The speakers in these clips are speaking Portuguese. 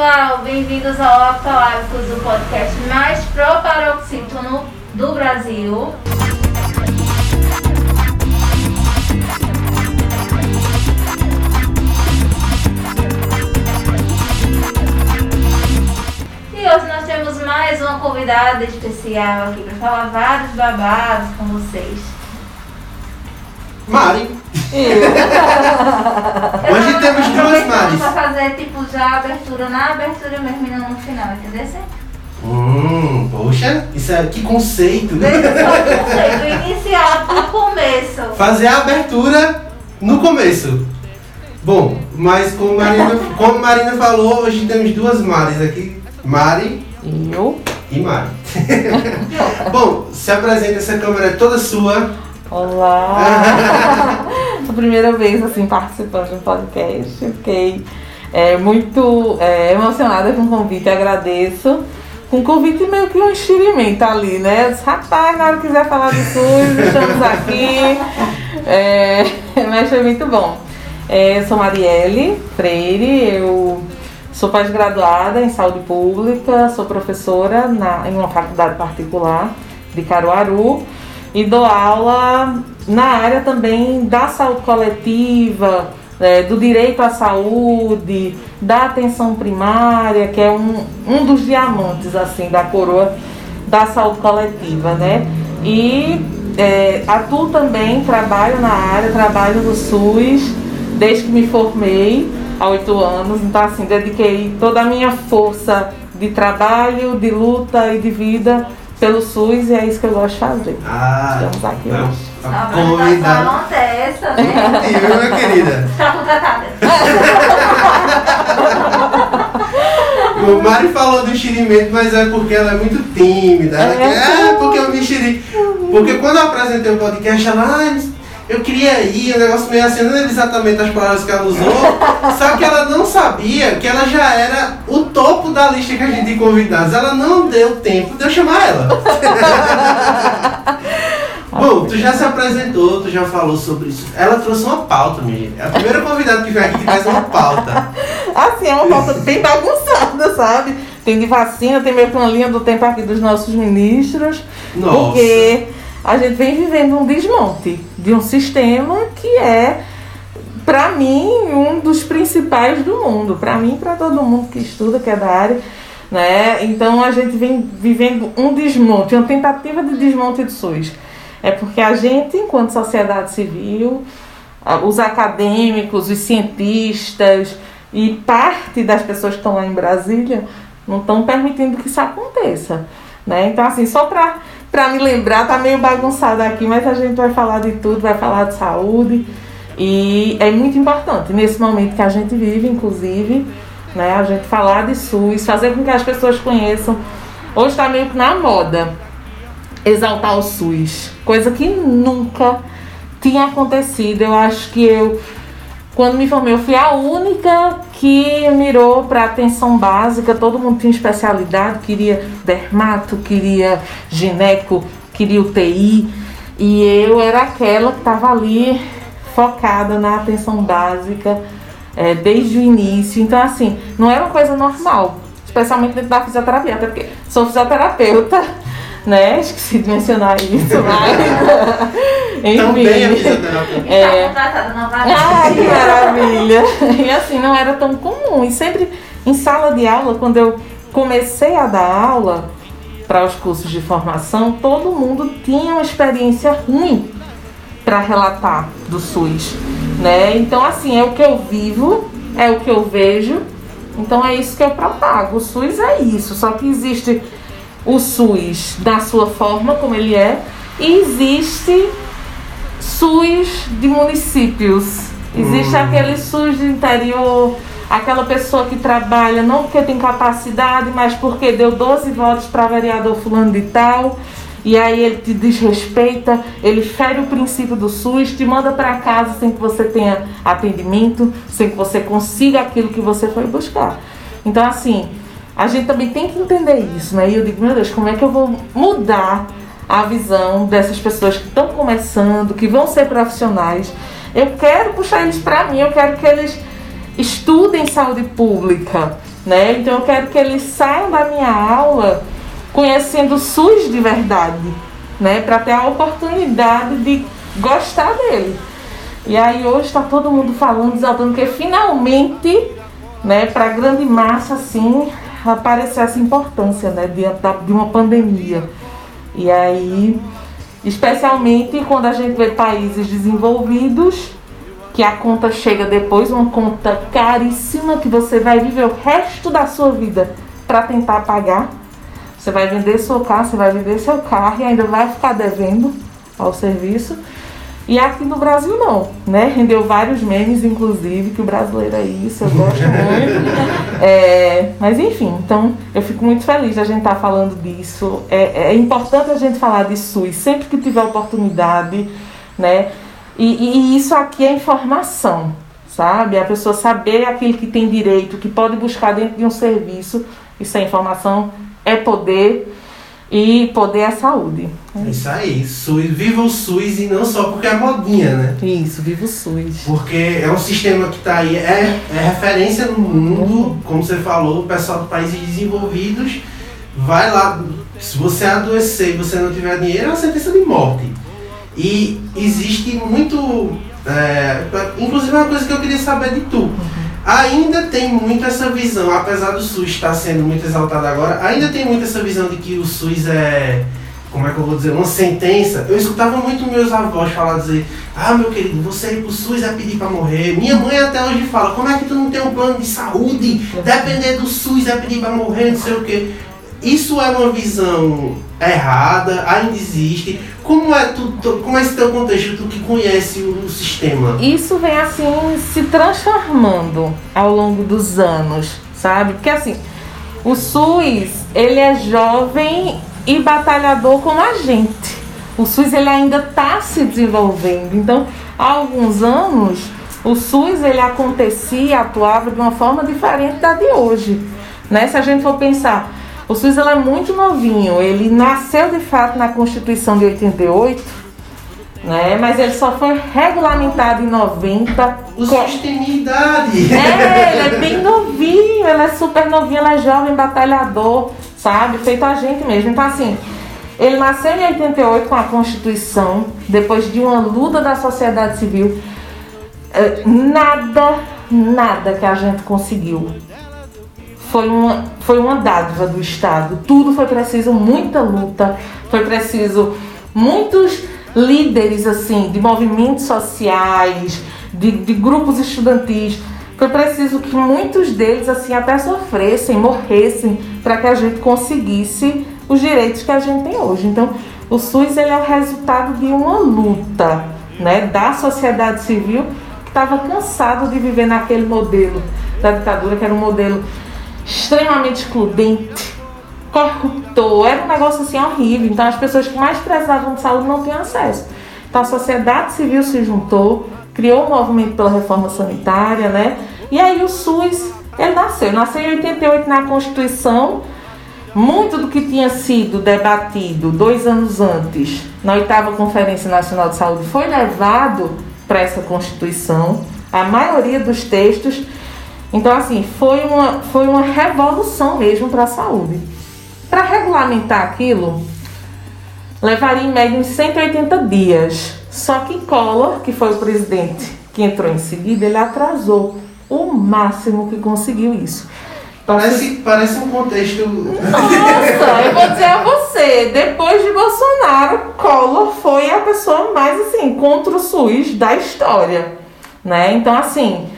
pessoal, bem-vindos ao Aptalábicos, o podcast mais proparoxítono do Brasil. E hoje nós temos mais uma convidada especial aqui para falar vários babados com vocês. Mari. Eu Hoje tava temos duas Maris. Pra fazer tipo já a abertura na abertura mesmo e não no final, entendeu? Hum, poxa, isso é que conceito. Desde o conceito inicial pro começo. Fazer a abertura no começo. Bom, mas como Marina, como Marina falou, hoje temos duas Maris aqui. Mari Eu? e Mari. Bom, se apresenta, essa câmera é toda sua. Olá! a primeira vez assim participando de um podcast. Fiquei é, muito é, emocionada com o convite, agradeço. Com o convite meio que um enxerimento ali, né? Eu disse, Rapaz, na hora que quiser falar de SUS, estamos aqui. É, mas foi muito bom. É, eu sou Marielle Freire, eu sou pós-graduada em saúde pública, sou professora na, em uma faculdade particular de Caruaru e dou aula na área também da saúde coletiva, é, do direito à saúde, da atenção primária, que é um, um dos diamantes assim da coroa da saúde coletiva, né? E é, atuo também, trabalho na área, trabalho no SUS desde que me formei há oito anos. Então assim, dediquei toda a minha força de trabalho, de luta e de vida pelo SUS e é isso que eu gosto de fazer. Ah, Estamos aqui não, hoje. A convidada. é essa, né? E eu, minha querida. Está contratada. O Mari falou do enxerimento, mas é porque ela é muito tímida. Ela É. quer, é porque eu me enxeri. Porque quando eu apresentei o podcast, ela, ah, eu queria ir, um negócio meio assim, não lembro exatamente as palavras que ela usou. só que ela não sabia que ela já era o topo da lista que a gente tinha convidados. Ela não deu tempo de eu chamar ela. Bom, tu já se apresentou, tu já falou sobre isso. Ela trouxe uma pauta, minha gente. É a primeira convidada que vem aqui que traz uma pauta. Assim, é uma volta bem bagunçada, sabe? Tem de vacina, tem meio linha do tempo aqui dos nossos ministros. Nossa. Porque a gente vem vivendo um desmonte de um sistema que é, pra mim, um dos principais do mundo. Pra mim pra todo mundo que estuda, que é da área. Né? Então a gente vem vivendo um desmonte, uma tentativa de desmonte do SUS. É porque a gente, enquanto sociedade civil, os acadêmicos, os cientistas e parte das pessoas que estão lá em Brasília não estão permitindo que isso aconteça. Né? Então, assim, só para para me lembrar, tá meio bagunçado aqui, mas a gente vai falar de tudo, vai falar de saúde. E é muito importante, nesse momento que a gente vive, inclusive, né, a gente falar de SUS, fazer com que as pessoas conheçam. Hoje está meio que na moda exaltar o SUS, coisa que nunca tinha acontecido. Eu acho que eu, quando me formei, eu fui a única que mirou para atenção básica. Todo mundo tinha especialidade, queria dermato, queria gineco, queria UTI. E eu era aquela que estava ali focada na atenção básica é, desde o início. Então, assim, não era uma coisa normal, especialmente dentro da fisioterapia, até porque sou fisioterapeuta, né? Esqueci de mencionar isso, mas. Também a fisioterapeuta. Está É. contratada novamente. Ai, que maravilha! E assim, não era tão comum. E sempre em sala de aula, quando eu comecei a dar aula para os cursos de formação, todo mundo tinha uma experiência ruim para relatar do SUS, né? Então, assim, é o que eu vivo, é o que eu vejo, então é isso que eu propago. O SUS é isso, só que existe o SUS da sua forma, como ele é, e existe SUS de municípios. Existe Hum. aquele SUS de interior, aquela pessoa que trabalha não porque tem capacidade, mas porque deu 12 votos para vereador fulano de tal. E aí ele te desrespeita, ele fere o princípio do SUS, te manda para casa sem que você tenha atendimento, sem que você consiga aquilo que você foi buscar. Então assim, a gente também tem que entender isso, né? E eu digo, meu Deus, como é que eu vou mudar a visão dessas pessoas que estão começando, que vão ser profissionais. Eu quero puxar eles para mim, eu quero que eles estudem saúde pública, Né? Então eu quero que eles saiam da minha aula conhecendo o SUS de verdade, né? Para ter a oportunidade de gostar dele. E aí hoje está todo mundo falando, exaltando que finalmente, né, para grande massa assim, apareceu essa importância, né, de uma pandemia. E aí, especialmente quando a gente vê países desenvolvidos, que a conta chega depois, uma conta caríssima que você vai viver o resto da sua vida para tentar pagar. Você vai vender seu carro, você vai vender seu carro e ainda vai ficar devendo ao serviço. E aqui no Brasil não, né? Rendeu vários memes, inclusive, que o brasileiro é isso, eu gosto muito. É, mas enfim, então eu fico muito feliz de a gente estar tá falando disso. É, é, importante a gente falar de SUS sempre que tiver oportunidade, né? E, e isso aqui é informação, sabe? A pessoa saber aquilo que tem direito, que pode buscar dentro de um serviço, isso é informação, é poder e poder é saúde. É isso aí, SUS, viva o SUS e não só porque é modinha, né? Isso, viva o SUS. Porque é um sistema que está aí, é, é referência no mundo, como você falou, o pessoal de países desenvolvidos vai lá, se você adoecer e você não tiver dinheiro, é uma sentença de morte. E existe muito, é, inclusive uma coisa que eu queria saber de tu. Uhum ainda tem muito essa visão, apesar do SUS estar sendo muito exaltado agora, ainda tem muito essa visão de que o SUS é, como é que eu vou dizer, uma sentença. Eu escutava muito meus avós falar, dizer, ah meu querido, você ir pro SUS é pedir para morrer. Minha mãe até hoje fala, como é que tu não tem um plano de saúde? Depender do SUS é pedir para morrer, não sei o quê. Isso é uma visão errada, ainda existe. Como é, tu, tu, como é esse teu contexto, tu que conhece o, o sistema? Isso vem assim se transformando ao longo dos anos, sabe? Porque assim, o SUS, ele é jovem e batalhador como a gente. O SUS ele ainda está se desenvolvendo. Então, há alguns anos, o SUS ele acontecia, atuava de uma forma diferente da de hoje. Né? Se a gente for pensar, o SUS é muito novinho, ele nasceu de fato na Constituição de 88, né? mas ele só foi regulamentado em 90. O SUS tem idade. É, ele é bem novinho, ele é super novinho, ele é jovem, batalhador, sabe? Feito a gente mesmo. Então, assim, ele nasceu em 88 com a Constituição, depois de uma luta da sociedade civil. É, nada, nada que a gente conseguiu foi uma, foi uma dádiva do Estado. Tudo foi preciso muita luta, foi preciso muitos líderes assim de movimentos sociais, de, de grupos estudantis. Foi preciso que muitos deles assim até sofressem, morressem para que a gente conseguisse os direitos que a gente tem hoje. Então, o SUS ele é o resultado de uma luta, né, da sociedade civil que estava cansado de viver naquele modelo da ditadura, que era um modelo extremamente excludente, corruptor, era um negócio assim horrível. Então as pessoas que mais precisavam de saúde não tinham acesso. Então a sociedade civil se juntou, criou um movimento pela reforma sanitária, né? E aí o SUS, ele nasceu, nasceu em 88 na Constituição. Muito do que tinha sido debatido dois anos antes, na oitava Conferência Nacional de Saúde, foi levado para essa Constituição. A maioria dos textos então, assim, foi uma, foi uma revolução mesmo para a saúde. Para regulamentar aquilo, levaria em média uns 180 dias. Só que Collor, que foi o presidente que entrou em seguida, ele atrasou o máximo que conseguiu isso. Parece, parece um contexto. Nossa, eu vou dizer a você, depois de Bolsonaro, Collor foi a pessoa mais assim, contra o SUS da história. Né? Então, assim,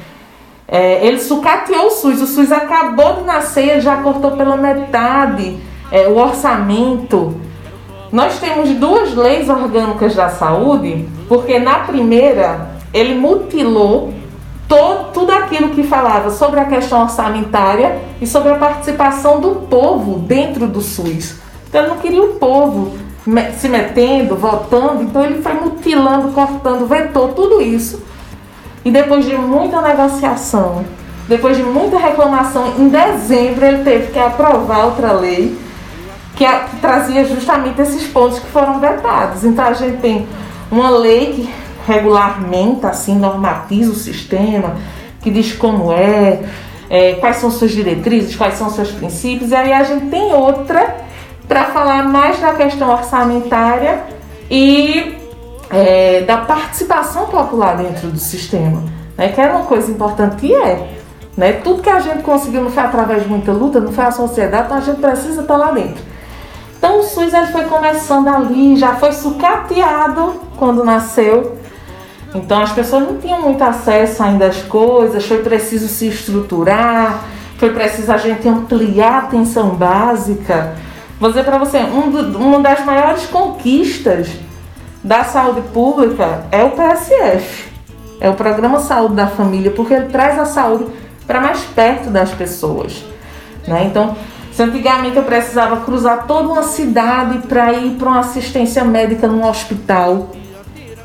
é, ele sucateou o SUS. O SUS acabou de nascer, já cortou pela metade é, o orçamento. Nós temos duas leis orgânicas da saúde, porque na primeira ele mutilou todo, tudo aquilo que falava sobre a questão orçamentária e sobre a participação do povo dentro do SUS. Então ele não queria o povo se metendo, votando, então ele foi mutilando, cortando, vetou tudo isso e depois de muita negociação, depois de muita reclamação, em dezembro ele teve que aprovar outra lei que, a, que trazia justamente esses pontos que foram vetados. Então a gente tem uma lei que regulamenta, assim, normatiza o sistema, que diz como é, é, quais são suas diretrizes, quais são seus princípios, e aí a gente tem outra para falar mais da questão orçamentária e é, da participação popular dentro do sistema, né, que era uma coisa importante e é. Né, tudo que a gente conseguiu não foi através de muita luta, não foi a sociedade, então a gente precisa estar lá dentro. Então o SUS ele foi começando ali, já foi sucateado quando nasceu. Então as pessoas não tinham muito acesso ainda às coisas, foi preciso se estruturar, foi preciso a gente ampliar a atenção básica. Vou dizer para você, um do, uma das maiores conquistas da saúde pública é o PSF, é o Programa Saúde da Família, porque ele traz a saúde para mais perto das pessoas. Né? Então, se antigamente eu precisava cruzar toda uma cidade para ir para uma assistência médica num hospital,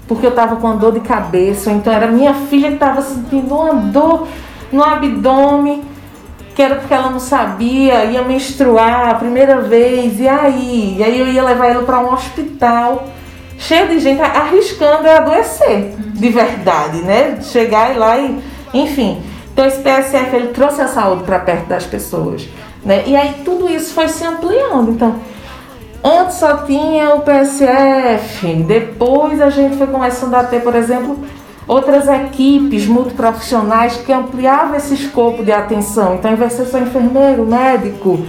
porque eu estava com uma dor de cabeça, ou então era minha filha que estava sentindo uma dor no abdômen, que era porque ela não sabia, ia menstruar a primeira vez, e aí? E aí eu ia levar ela para um hospital cheio de gente arriscando a adoecer, de verdade, né? Chegar lá e, enfim. Então esse PSF ele trouxe a saúde para perto das pessoas, né? E aí tudo isso foi se ampliando. Então, antes só tinha o PSF, depois a gente foi começando a ter, por exemplo, outras equipes multiprofissionais que ampliavam esse escopo de atenção. Então, ao invés de ser só enfermeiro, médico,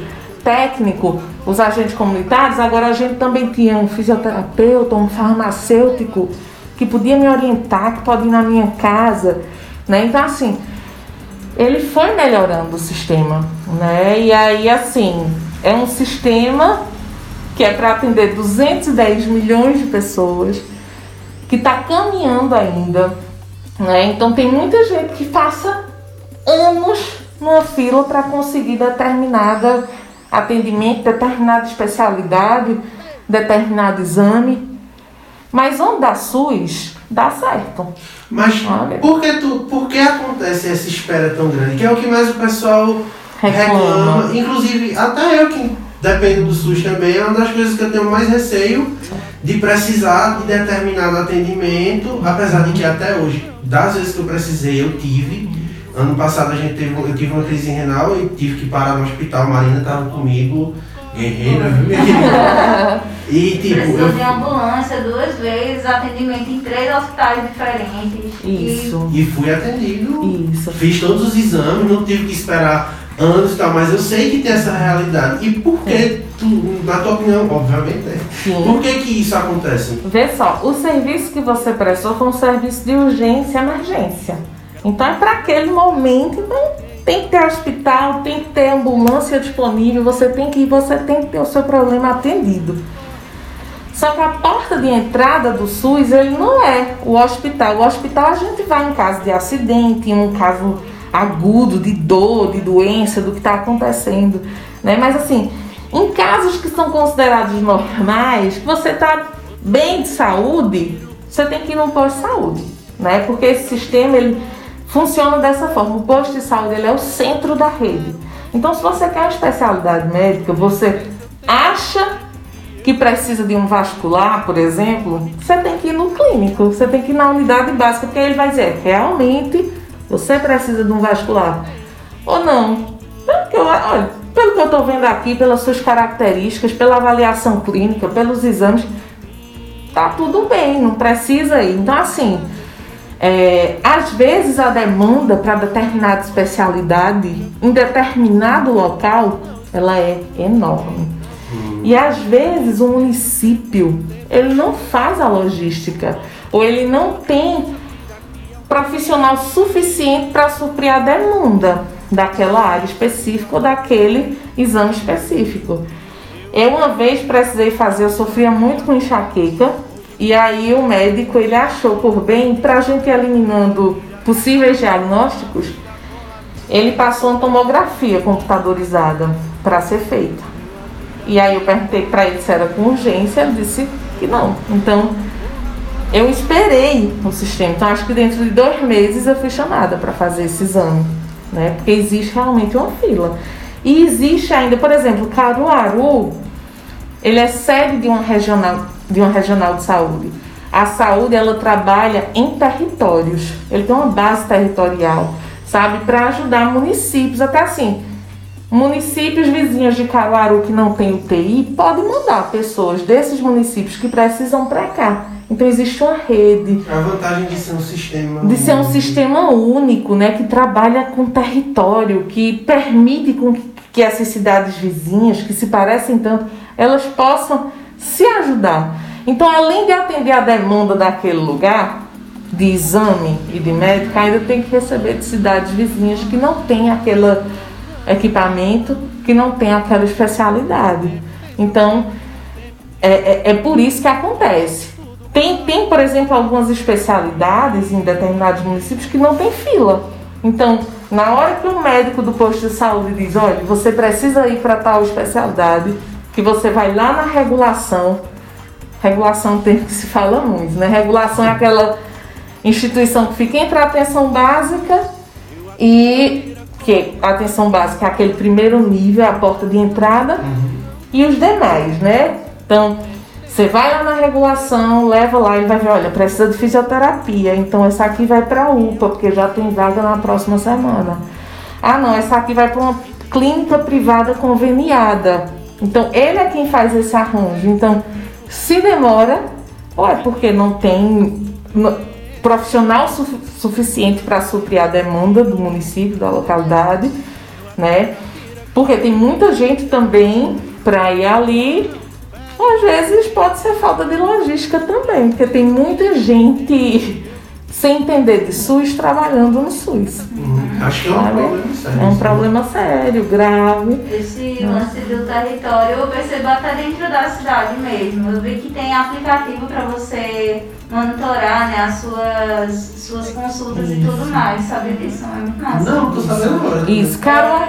técnico, os agentes comunitários, agora a gente também tinha um fisioterapeuta, um farmacêutico que podia me orientar, que pode ir na minha casa, né? Então assim, ele foi melhorando o sistema, né? E aí assim, é um sistema que é para atender 210 milhões de pessoas, que está caminhando ainda, né? Então tem muita gente que passa anos numa fila para conseguir determinada atendimento, determinada especialidade, determinado exame. Mas onde dá SUS, dá certo. Mas por que, tu, por que acontece essa espera tão grande? Que é o que mais o pessoal reclama. reclama. Inclusive, até eu que dependo do SUS também, é uma das coisas que eu tenho mais receio de precisar de determinado atendimento, apesar de que até hoje, das vezes que eu precisei, eu tive. Ano passado a gente teve, eu tive uma crise renal e tive que parar no hospital. A Marina estava comigo, guerreira, viu, minha querida? E tipo. Precisou eu... de ambulância duas vezes, atendimento em três hospitais diferentes. Isso. E, e fui atendido. Isso. Fiz todos os exames, não tive que esperar anos e tal, mas eu sei que tem essa realidade. E por que, tu, na tua opinião, obviamente é. Sim. Por que, que isso acontece? Vê só, o serviço que você prestou foi um serviço de urgência e emergência. Então é para aquele momento, então tem que ter hospital, tem que ter ambulância disponível, você tem que ir, você tem que ter o seu problema atendido. Só que a porta de entrada do SUS, ele não é o hospital. O hospital a gente vai em caso de acidente, em um caso agudo de dor, de doença, do que está acontecendo, né? Mas assim, em casos que são considerados normais, que você está bem de saúde, você tem que ir no posto de saúde, né? Porque esse sistema ele funciona dessa forma. O posto de saúde ele é o centro da rede. Então, se você quer uma especialidade médica, você acha que precisa de um vascular, por exemplo, você tem que ir no clínico, você tem que ir na unidade básica, porque ele vai dizer, realmente você precisa de um vascular. Ou não. Pelo que eu, olha, pelo que eu estou vendo aqui, pelas suas características, pela avaliação clínica, pelos exames, tá tudo bem, não precisa ir. Então, assim, é, às vezes a demanda para determinada especialidade em determinado local ela é enorme. Hum. E às vezes o município ele não faz a logística ou ele não tem profissional suficiente para suprir a demanda daquela área específica ou daquele exame específico. Eu uma vez precisei fazer, eu sofria muito com enxaqueca e aí o médico ele achou por bem, para a gente eliminando possíveis diagnósticos, ele passou uma tomografia computadorizada para ser feita. E aí eu perguntei para ele se era com urgência, ele disse que não. Então eu esperei o sistema. Então acho que dentro de dois meses eu fui chamada para fazer esse exame, né? Porque existe realmente uma fila. E existe ainda, por exemplo, Caruaru, ele é sede de uma regional de uma regional de saúde. A saúde ela trabalha em territórios, ele tem uma base territorial. sabe, para ajudar municípios, até assim, municípios vizinhos de Caruaru que não tem UTI podem mandar pessoas desses municípios que precisam para cá. Então existe uma rede. A vantagem de ser um sistema. De ser um sistema único, né, que trabalha com território, que permite com que essas cidades vizinhas, que se parecem tanto, elas possam se ajudar. Então, além de atender a demanda daquele lugar, de exame e de médico, ainda tem que receber de cidades vizinhas que não tem aquele equipamento, que não tem aquela especialidade. Então, é, é, é por isso que acontece. Tem, tem, por exemplo, algumas especialidades em determinados municípios que não tem fila. Então, na hora que o médico do posto de saúde diz, olha, você precisa ir para tal especialidade, que você vai lá na regulação, regulação tem que se fala muito, né? Regulação é aquela instituição que fica entre a atenção básica e que a atenção básica é aquele primeiro nível, é a porta de entrada, uhum. e os demais, né? Então, você vai lá na regulação, leva lá e vai ver, olha, precisa de fisioterapia, então essa aqui vai para a UPA, porque já tem vaga na próxima semana. Ah, não, essa aqui vai para uma clínica privada conveniada. Então, ele é quem faz esse arranjo. Então, se demora, ou é porque não tem profissional su suficiente para suprir a demanda do município, da localidade, né? Porque tem muita gente também para ir ali às vezes pode ser falta de logística também, porque tem muita gente sem entender de SUS trabalhando no SUS. Uhum. Acho que é um sabe? problema sério. É um problema sério, grave. Esse lance do território eu percebo até dentro da cidade mesmo. Eu vi que tem aplicativo para você monitorar né, as suas, suas consultas Isso. e tudo mais. Sabe disso? É muito massa. Não, tô sabendo agora. Isso, cara,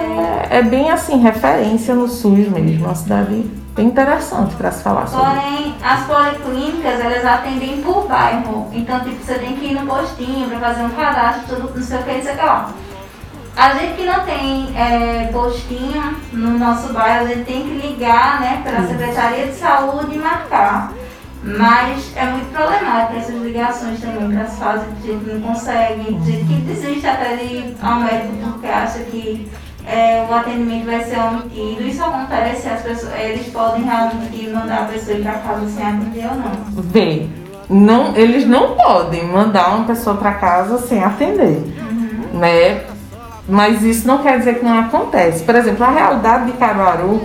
é, é bem assim, referência no SUS mesmo. Uma cidade interessante para se falar sobre. Porém, as policlínicas, elas atendem por bairro. Então, tipo, você tem que ir no postinho para fazer um cadastro, tudo, não sei o que, isso aqui, ó. A gente que não tem é, postinho no nosso bairro, a gente tem que ligar, né, pela Secretaria de Saúde e marcar. Mas é muito problemático essas ligações também para as fases que a gente não consegue, gente que desiste até de ir ao médico porque acha que é, o atendimento vai ser omitido. Isso acontece, as pessoas, eles podem realmente mandar a pessoa ir para casa sem atender ou não? Vê, não, eles não podem mandar uma pessoa para casa sem atender, uhum. né? Mas isso não quer dizer que não acontece. Por exemplo, a realidade de Caruaru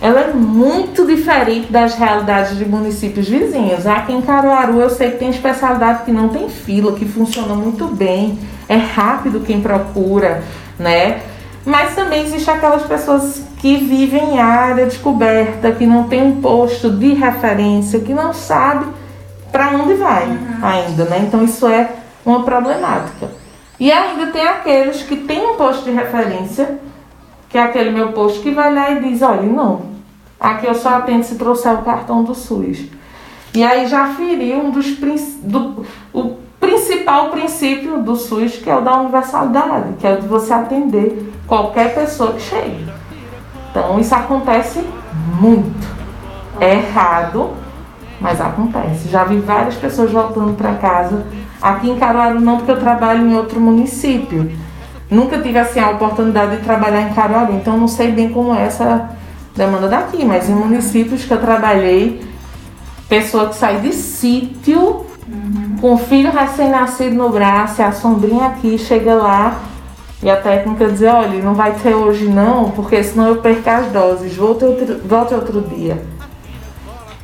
ela é muito diferente das realidades de municípios vizinhos. Aqui em Caruaru eu sei que tem especialidade que não tem fila, que funciona muito bem, é rápido quem procura, né? Mas também existe aquelas pessoas que vivem em área descoberta, que não tem um posto de referência, que não sabe para onde vai uhum. ainda, né? Então isso é uma problemática. E ainda tem aqueles que têm um posto de referência, que é aquele meu posto que vai lá e diz, olha, não, aqui eu só atendo se trouxer o cartão do SUS. E aí já feriu um dos do, o principal princípio do SUS, que é o da universalidade, que é o de você atender qualquer pessoa que chegue. Então isso acontece muito. É errado, mas acontece. Já vi várias pessoas voltando para casa. Aqui em Caruaru não, porque eu trabalho em outro município. Nunca tive assim a oportunidade de trabalhar em Caruaru, então não sei bem como é essa demanda daqui, mas em municípios que eu trabalhei, pessoa que sai de sítio. Com o filho recém-nascido no braço, a sombrinha aqui, chega lá e a técnica dizer, olha, não vai ter hoje não, porque senão eu perco as doses, volte outro, volte outro dia.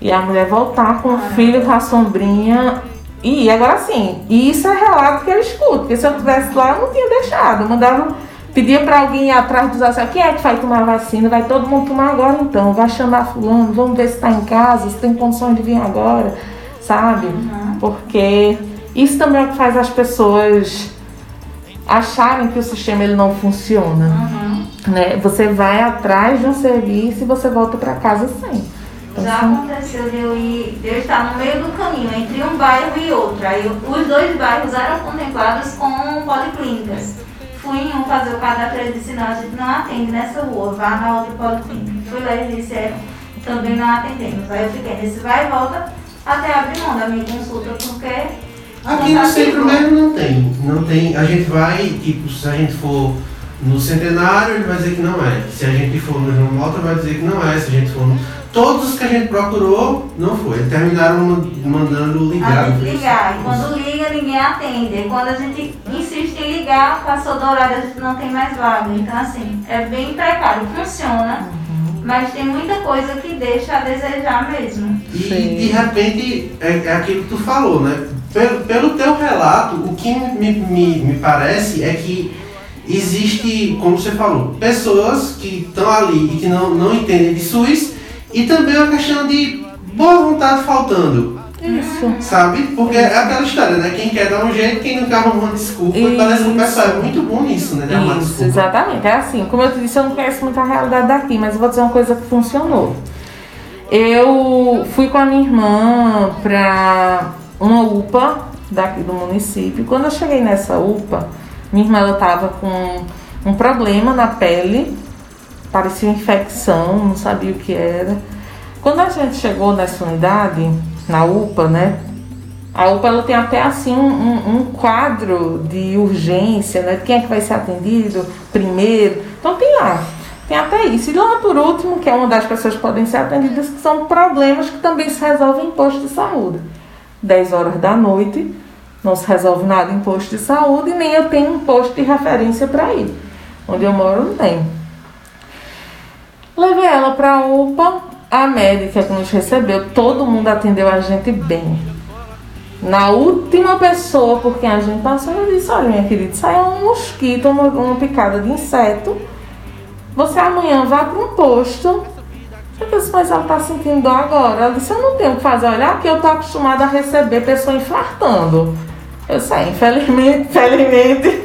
E a mulher voltar com o filho com a sombrinha. E agora sim, isso é relato que ele escuta, porque se eu estivesse lá, eu não tinha deixado. Eu mandava, pedia para alguém ir atrás dos assim, quem é que vai tomar vacina? Vai todo mundo tomar agora então, vai chamar fulano, vamos ver se está em casa, se tem condições de vir agora, sabe? Uhum. Porque isso também é o que faz as pessoas acharem que o sistema ele não funciona. Uhum. Né? Você vai atrás de um serviço e você volta para casa sem. Então, Já assim, aconteceu de eu, ir, de eu estar no meio do caminho entre um bairro e outro. Aí os dois bairros eram contemplados com policlínicas. Fui em um fazer o cadastro e disse, não, a gente não atende nessa rua, vá na outra policlínica. Fui lá e disseram, também não atendemos. Aí eu fiquei nesse vai e volta até abrir mão da minha consulta, porque Aqui no centro mesmo não tem. Não tem. A gente vai, tipo, se a gente for no centenário, ele vai dizer que não é. Se a gente for no João Mota, vai dizer que não é. Se a gente for no... Todos os que a gente procurou, não foi. Terminaram mandando ligar. A gente ligar. E quando liga, ninguém atende. Quando a gente insiste em ligar, passou do horário, a gente não tem mais vaga. Então, assim, é bem precário. Funciona, mas tem muita coisa que deixa a desejar mesmo. E, de repente, é, é aquilo que tu falou, né? Pelo, pelo teu relato, o que me, me, me parece é que existe, como você falou, pessoas que estão ali e que não, não entendem de SUS e também uma questão de boa vontade faltando. Isso. Sabe? Porque é aquela história, né? Quem quer dar um jeito, quem não quer arrumar uma desculpa. E parece que o pessoal é muito bom nisso, né? Isso, desculpa. exatamente. É assim, como eu te disse, eu não conheço muito a realidade daqui, mas eu vou dizer uma coisa que funcionou. Eu fui com a minha irmã pra uma UPA daqui do município. Quando eu cheguei nessa UPA, minha irmã ela tava com um problema na pele, parecia infecção, não sabia o que era. Quando a gente chegou nessa unidade, na UPA, né? A UPA ela tem até assim um, um, quadro de urgência, né? Quem é que vai ser atendido primeiro. Então tem lá, tem até isso. E lá por último, que é uma das pessoas que podem ser atendidas, que são problemas que também se resolvem em posto de saúde. 10 horas da noite, não se resolve nada em posto de saúde, nem eu tenho um posto de referência para ir. Onde eu moro não tem. Levei ela para a UPA, a médica que nos recebeu, todo mundo atendeu a gente bem. Na última pessoa por quem a gente passou, eu disse, olha minha querida, aí é um mosquito, uma, uma picada de inseto. Você amanhã vá para um posto. Eu disse, mas ela está sentindo dor agora. Ela disse, eu não tenho o que fazer. Olha, aqui eu estou acostumada a receber pessoa infartando. Eu sei, infelizmente, infelizmente.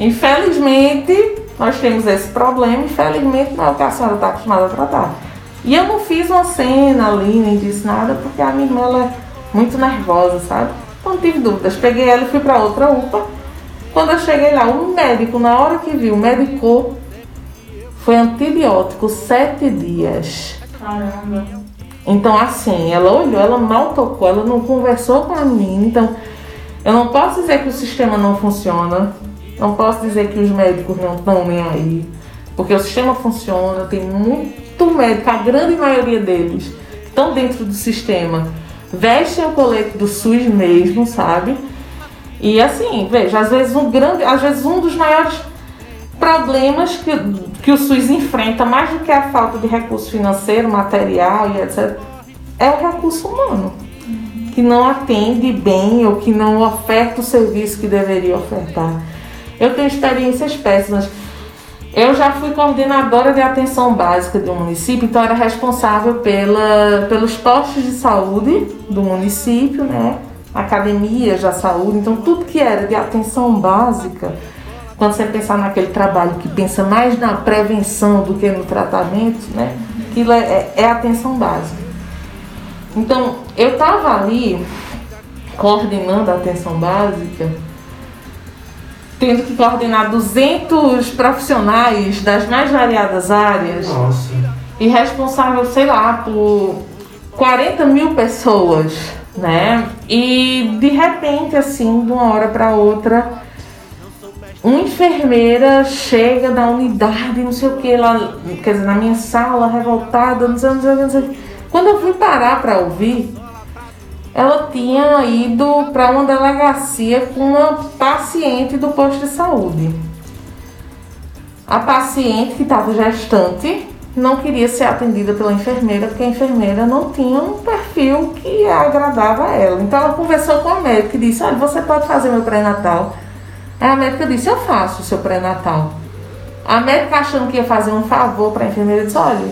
infelizmente, nós temos esse problema, infelizmente não é o que a senhora está acostumada a tratar. E eu não fiz uma cena ali, nem disse nada, porque a minha irmã ela é muito nervosa, sabe? Então não tive dúvidas. Peguei ela e fui para outra UPA. Quando eu cheguei lá, o médico, na hora que viu, medicou, foi antibiótico sete dias. Caramba. Então, assim, ela olhou, ela mal tocou, ela não conversou com a menina. Então, eu não posso dizer que o sistema não funciona, não posso dizer que os médicos não estão nem aí, porque o sistema funciona, tem muito médico, a grande maioria deles estão dentro do sistema vestem o colete do SUS mesmo, sabe? E assim, veja, às vezes um grande, às vezes um dos maiores problemas que, que o SUS enfrenta, mais do que a falta de recurso financeiro, material e etc., é o recurso humano, que não atende bem ou que não oferta o serviço que deveria ofertar. Eu tenho experiências péssimas. Eu já fui coordenadora de atenção básica do município, então era responsável pela, pelos postos de saúde do município, né? Academias da saúde, então tudo que era de atenção básica, quando você pensar naquele trabalho que pensa mais na prevenção do que no tratamento, né? Aquilo é, é, atenção básica. Então, eu estava ali coordenando a atenção básica tendo que coordenar 200 profissionais das mais variadas áreas Nossa. e responsável, sei lá, por 40 mil pessoas, né? E de repente, assim, de uma hora para outra, uma enfermeira chega da unidade, não sei o que, lá, quer dizer, na minha sala, revoltada, não sei, não sei, não sei. Quando eu fui parar para ouvir, ela tinha ido para uma delegacia com uma paciente do posto de saúde. A paciente que estava gestante não queria ser atendida pela enfermeira porque a enfermeira não tinha um perfil que agradava a ela. Então ela conversou com a médica e disse: Olha, você pode fazer meu pré-natal. Aí a médica disse: Eu faço o seu pré-natal. A médica achando que ia fazer um favor para a enfermeira disse: Olha,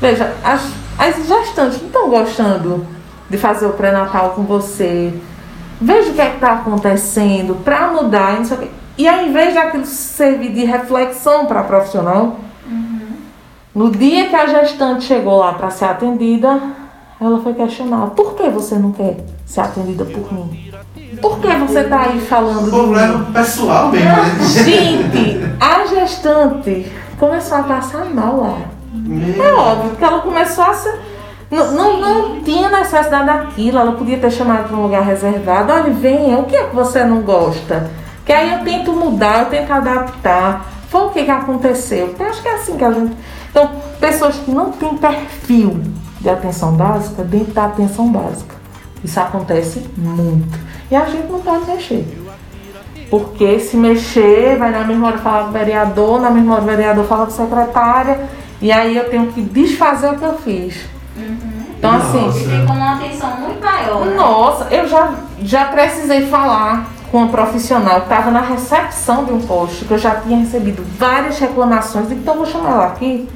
veja, as, as gestantes não estão gostando de fazer o pré-natal com você. Veja o que é que está acontecendo para mudar, e não sei o quê. E ao invés daquilo servir de reflexão para a profissional, no dia que a gestante chegou lá para ser atendida, ela foi questionar: por que você não quer ser atendida por mim? Por que você está aí falando de mim? Problema pessoal mesmo, né? Gente, a gestante começou a passar mal lá. É Meu, óbvio que ela começou a se, Não, não, não tinha necessidade daquilo, ela podia ter chamado para um lugar reservado. Olha, venha, o que é que você não gosta? Que aí eu tento mudar, eu tento adaptar. Foi o que, que aconteceu. Eu acho que é assim que a gente. Então, pessoas que não têm perfil de atenção básica dentro da atenção básica. Isso acontece muito. E a gente não pode mexer. Porque se mexer, vai na mesma hora falar com o vereador, na mesma hora o vereador fala com a secretária, e aí eu tenho que desfazer o que eu fiz. Então assim. E fica uma atenção muito maior. Né? Nossa, eu já, já precisei falar com uma profissional que estava na recepção de um posto, que eu já tinha recebido várias reclamações, então vou chamar ela aqui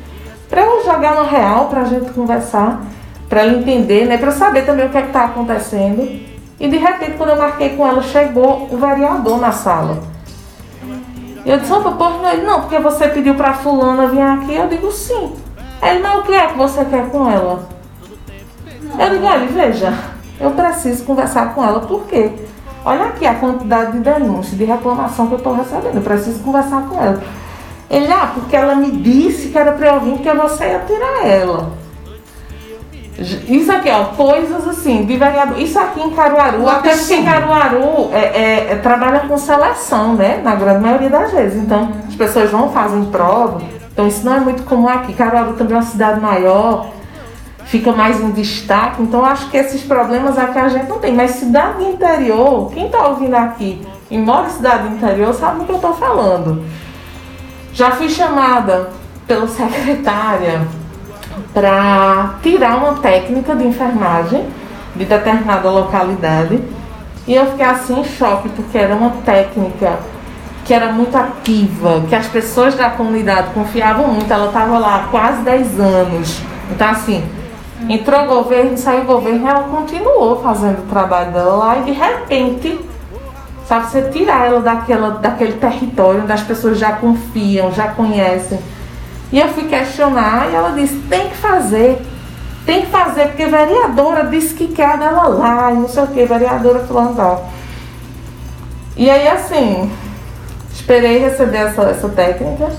para eu jogar no real, para a gente conversar, para ela entender, né, para saber também o que é está acontecendo. E de repente, quando eu marquei com ela, chegou o vereador na sala. E eu disse, opa, por ele, não, porque você pediu para fulana vir aqui, eu digo sim. Ele, mas o que é que você quer com ela? Eu digo, olha, veja, eu preciso conversar com ela, por quê? Olha aqui a quantidade de denúncias, de reclamação que eu estou recebendo. Eu preciso conversar com ela. Ele, ah, porque ela me disse que era para eu vir, porque você ia tirar ela. Isso aqui, ó, coisas assim, de vereador. Isso aqui em Caruaru, até porque em Caruaru é, é, é, trabalha com seleção, né? Na grande maioria das vezes. Então, as pessoas vão, fazem prova. Então, isso não é muito comum aqui. Caruaru também é uma cidade maior fica mais em destaque. Então acho que esses problemas aqui a gente não tem. Mas cidade interior, quem está ouvindo aqui e mora em cidade interior sabe do que eu estou falando. Já fui chamada pela secretária para tirar uma técnica de enfermagem de determinada localidade. E eu fiquei assim em choque, porque era uma técnica que era muito ativa, que as pessoas da comunidade confiavam muito. Ela estava lá há quase 10 anos. Então, assim, Entrou governo, saiu governo, ela continuou fazendo o trabalho dela lá e de repente, sabe, você tirar ela daquela, daquele território onde as pessoas já confiam, já conhecem. E eu fui questionar e ela disse, tem que fazer. Tem que fazer, porque vereadora disse que quer dela lá, e não sei o que, vereadora fulano. E aí assim, esperei receber essa, essa técnica.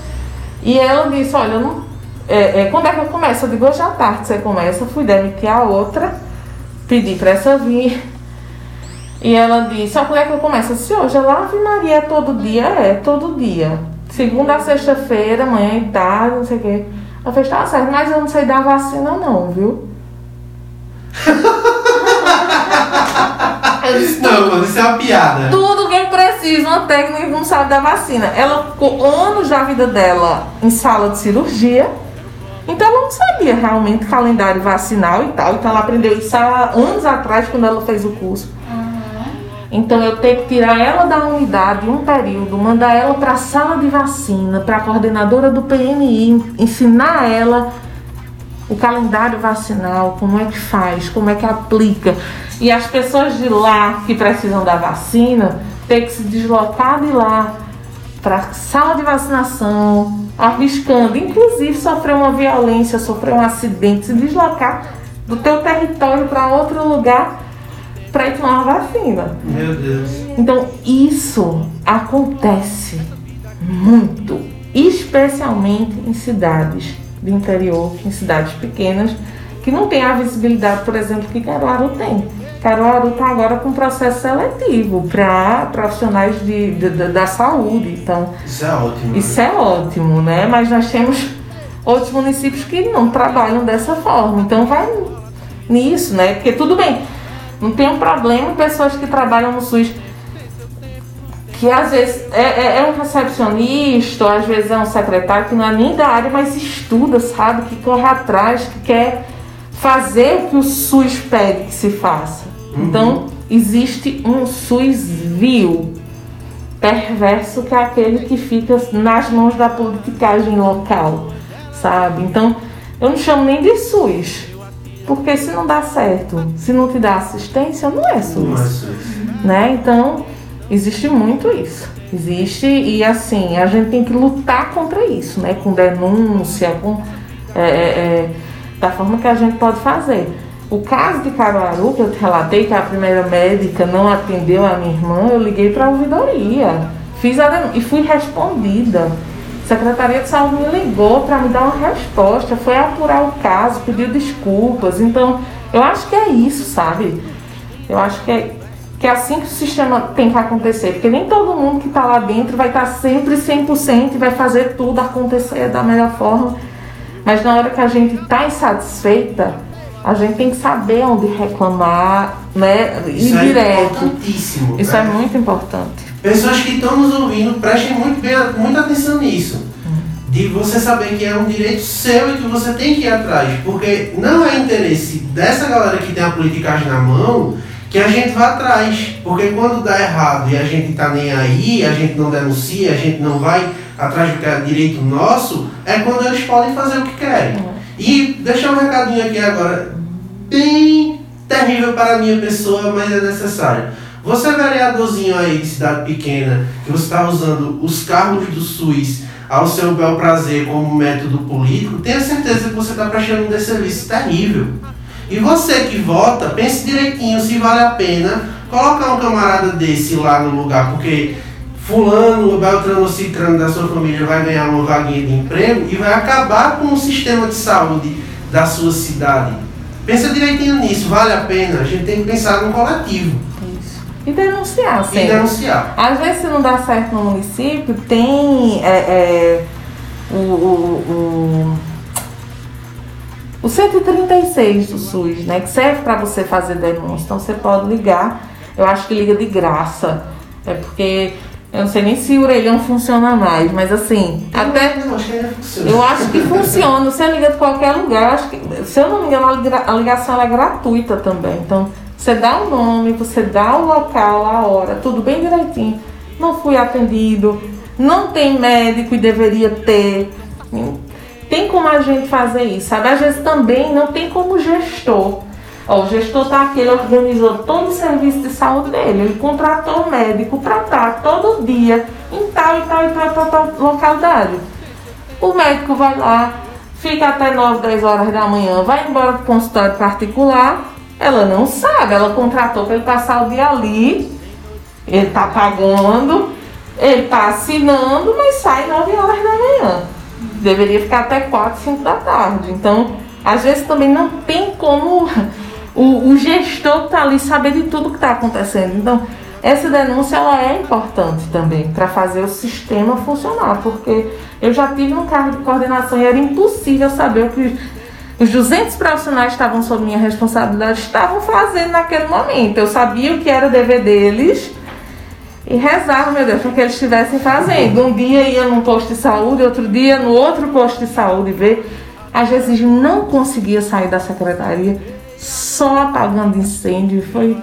E ela disse, olha, eu não é, é, quando é que eu começo? Eu digo, hoje à tarde você começa. Fui demitir a outra, pedi para essa vir. E ela disse, ah, quando é que eu começo? Eu disse, hoje ela Ave Maria todo dia? É, todo dia. Segunda a sexta-feira, manhã e tarde, não sei o quê. Ela fez, tá certo, mas eu não sei dar vacina não, viu? disse, não, mano, isso é uma piada. Tudo que precisa, uma técnica que não sabe da vacina. Ela ficou anos da vida dela em sala de cirurgia então ela não sabia realmente calendário vacinal e tal. Então ela aprendeu isso há anos atrás, quando ela fez o curso. Uhum. Então eu tenho que tirar ela da unidade um período, mandar ela para a sala de vacina, para a coordenadora do PMI, ensinar ela o calendário vacinal, como é que faz, como é que aplica. E as pessoas de lá que precisam da vacina têm que se deslocar de lá para sala de vacinação, arriscando, inclusive sofrer uma violência, sofrer um acidente, se deslocar do teu território para outro lugar para ir tomar uma vacina. Meu Deus. Então isso acontece muito, especialmente em cidades do interior, em cidades pequenas, que não tem a visibilidade, por exemplo, que Caruaru tem. Caruaru está agora com processo seletivo para profissionais de, de, de, da saúde. Então, isso é ótimo. Isso né? é ótimo, né? Mas nós temos outros municípios que não trabalham dessa forma. Então vai nisso, né? Porque tudo bem, não tem um problema pessoas que trabalham no SUS que às vezes é, é, é, um recepcionista, ou às vezes é um secretário que não é nem da área, mas estuda, sabe? Que corre atrás, que quer fazer o que o SUS pede que se faça. Uhum. Então, existe um SUS vil, perverso, que é aquele que fica nas mãos da politicagem local, sabe? Então, eu não chamo nem de SUS, porque se não dá certo, se não te dá assistência, não é SUS. Não é SUS. Né? Então, existe muito isso. Existe, e assim, a gente tem que lutar contra isso, né? Com denúncia, com. É, é, é da forma que a gente pode fazer. O caso de Caruaru, que eu te relatei, que a primeira médica não atendeu a minha irmã, eu liguei para a ouvidoria. Fiz a e fui respondida. A Secretaria de Saúde me ligou para me dar uma resposta, foi apurar o caso, pediu desculpas. Então, eu acho que é isso, sabe? Eu acho que é, que é assim que o sistema tem que acontecer. Porque nem todo mundo que está lá dentro vai estar tá sempre 100% e vai fazer tudo acontecer da melhor forma. Mas na hora que a gente está insatisfeita, a gente tem que saber onde reclamar, né? Isso ir é importantíssimo. Isso é né? muito importante. Pessoas que estão nos ouvindo, prestem muito bem, muita atenção nisso. De você saber que é um direito seu e que você tem que ir atrás. Porque não é interesse dessa galera que tem a politicagem na mão que a gente vá atrás. Porque quando dá errado e a gente tá nem aí, a gente não denuncia, a gente não vai atrás do que é direito nosso, é quando eles podem fazer o que querem. E deixar um recadinho aqui agora, bem terrível para a minha pessoa, mas é necessário. Você é vereadorzinho aí de cidade pequena, que você está usando os carros do SUS ao seu bel prazer como método político, tenha certeza que você está prestando um desserviço terrível. E você que vota, pense direitinho se vale a pena colocar um camarada desse lá no lugar, porque fulano, Beltrano, Citrano da sua família vai ganhar uma vaguinha de emprego e vai acabar com o sistema de saúde da sua cidade. Pensa direitinho nisso, vale a pena. A gente tem que pensar no coletivo. Isso. E denunciar, sempre. E denunciar. Às vezes, se não dá certo no município, tem é, é, o, o, o, o 136 do SUS, né? Que serve para você fazer denúncia. Então, você pode ligar. Eu acho que liga de graça. É porque eu não sei nem se o orelhão funciona mais, mas assim, eu até. Não, acho que. Eu acho que funciona. Você liga de qualquer lugar. Acho que, se eu não me engano, a ligação é gratuita também. Então, você dá o nome, você dá o local, a hora, tudo bem direitinho. Não fui atendido, não tem médico e deveria ter. Tem como a gente fazer isso, sabe? Às vezes também não tem como gestor Ó, o gestor está aqui, ele organizou todo o serviço de saúde dele, ele contratou um médico para estar todo dia em tal e tal e tal, tal, tal localidade. O médico vai lá, fica até 9, 10 horas da manhã, vai embora para o consultório particular, ela não sabe, ela contratou para ele passar o dia ali, ele está pagando, ele está assinando, mas sai 9 horas da manhã. Deveria ficar até 4, 5 da tarde. Então, às vezes também não tem como o, o gestor está ali saber de tudo que está acontecendo. Então, essa denúncia ela é importante também para fazer o sistema funcionar, porque eu já tive um cargo de coordenação e era impossível saber o que os 200 profissionais que estavam sob minha responsabilidade estavam fazendo naquele momento. Eu sabia o que era dever deles e rezava, meu Deus, para que eles estivessem fazendo. Um dia ia num posto de saúde, outro dia no outro posto de saúde ver. Às vezes não conseguia sair da secretaria só apagando incêndio. Foi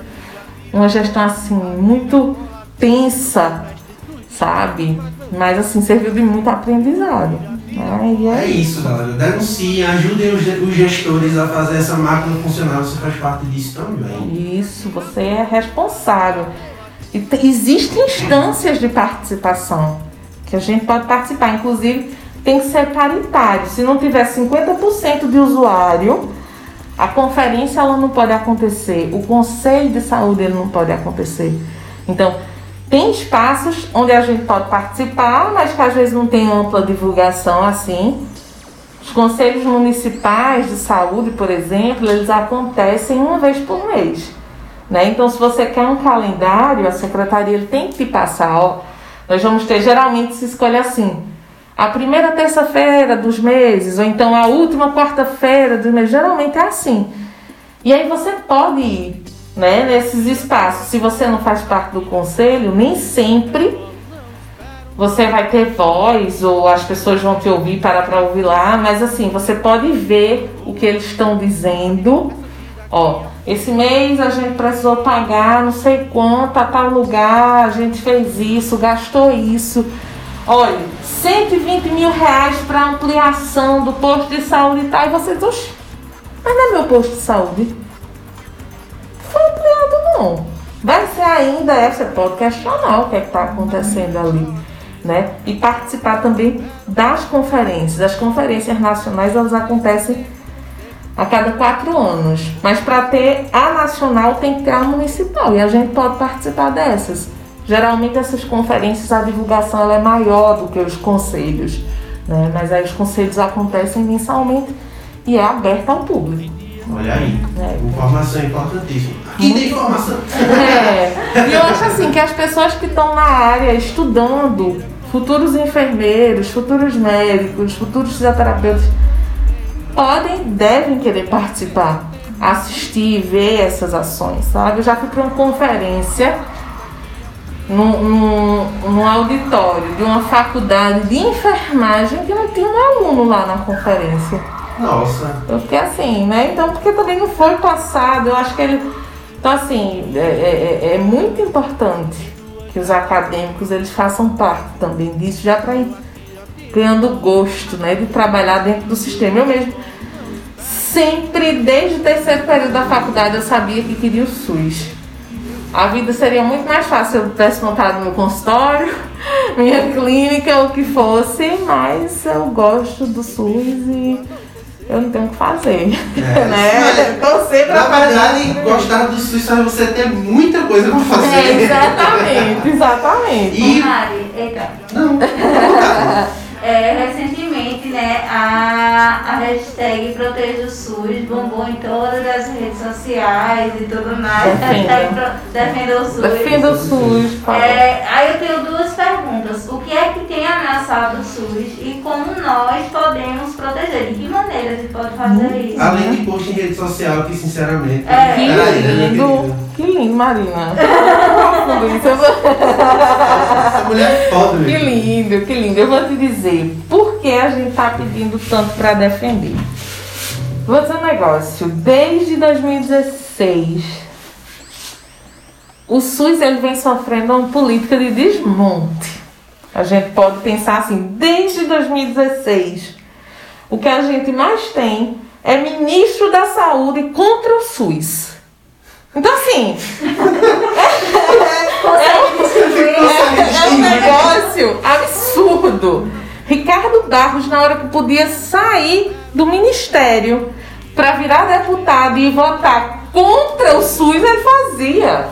uma gestão assim muito tensa, sabe? Mas assim, serviu de muito aprendizado. Né? É, é isso, galera. Denunciem, ajudem os gestores a fazer essa máquina funcionar. Você faz parte disso também. Isso, você é responsável. E existem instâncias de participação que a gente pode participar. Inclusive, tem que ser paritário. Se não tiver 50% de usuário, a conferência ela não pode acontecer, o conselho de saúde ele não pode acontecer. Então, tem espaços onde a gente pode participar, mas que às vezes não tem ampla divulgação assim. Os conselhos municipais de saúde, por exemplo, eles acontecem uma vez por mês. Né? Então, se você quer um calendário, a secretaria tem que te passar. Ó, nós vamos ter, geralmente se escolhe assim, a primeira terça-feira dos meses, ou então a última quarta-feira dos meses, geralmente é assim. E aí você pode ir né, nesses espaços. Se você não faz parte do conselho, nem sempre você vai ter voz ou as pessoas vão te ouvir para para ouvir lá, mas assim, você pode ver o que eles estão dizendo. Ó, esse mês a gente precisou pagar não sei quanto a tal lugar, a gente fez isso, gastou isso. Olha, 120 mil reais para ampliação do posto de saúde e tal. E você diz, oxe, mas não é meu posto de saúde. Foi ampliado não. Vai ser ainda, é, você pode questionar o que é está acontecendo ali. Né? E participar também das conferências. As conferências nacionais elas acontecem a cada quatro anos. Mas para ter a nacional tem que ter a municipal. E a gente pode participar dessas. Geralmente essas conferências a divulgação ela é maior do que os conselhos. Né? Mas aí os conselhos acontecem mensalmente e é aberto ao público. Olha aí, É. informação importantíssima. Aqui tem informação. É, e eu acho assim que as pessoas que estão na área estudando, futuros enfermeiros, futuros médicos, futuros fisioterapeutas, podem, devem querer participar, assistir, ver essas ações, sabe? Eu já fui para uma conferência num, num, num auditório de uma faculdade de enfermagem que não tinha um aluno lá na conferência. Nossa. Eu fiquei assim, né? Então, porque também não foi passado, eu acho que ele. Então, assim, é, é- é muito importante que os acadêmicos eles façam parte também disso, já para ir ganhando gosto, né? De trabalhar dentro do sistema. Eu mesmo, sempre, desde o terceiro período da faculdade, eu sabia que queria o SUS. A vida seria muito mais fácil se eu tivesse montado meu consultório, minha clínica, o que fosse, mas eu gosto do SUS e eu não tenho o que fazer. É, né? Torcer pra Na verdade, fazer. gostar do SUS faz você ter muita coisa pra fazer. É, exatamente, exatamente. E. Mari, eita. Não, não, É, recentemente, né, a, a hashtag Proteja o SUS bombou em todas as redes sociais e tudo mais. Defenda. Hashtag pro- Defenda o SUS. Defenda o SUS, por. É, aí eu tenho duas perguntas. O que é que tem ameaçado o SUS e como nós podemos proteger? De que maneira a gente pode fazer isso? Além de post em rede social, que sinceramente. É. Que né, lindo, querido? que lindo, Marina. Essa mulher é foda, Que meu. lindo, que lindo. Eu vou te dizer por que a gente tá pedindo tanto para defender. Vou dizer um negócio. Desde 2016, o SUS ele vem sofrendo uma política de desmonte. A gente pode pensar assim, desde 2016, o que a gente mais tem é ministro da saúde contra o SUS. Então assim, Consegue distribuir? é um negócio absurdo. Ricardo Barros, na hora que podia sair do ministério para virar deputado e votar contra o SUS, ele fazia.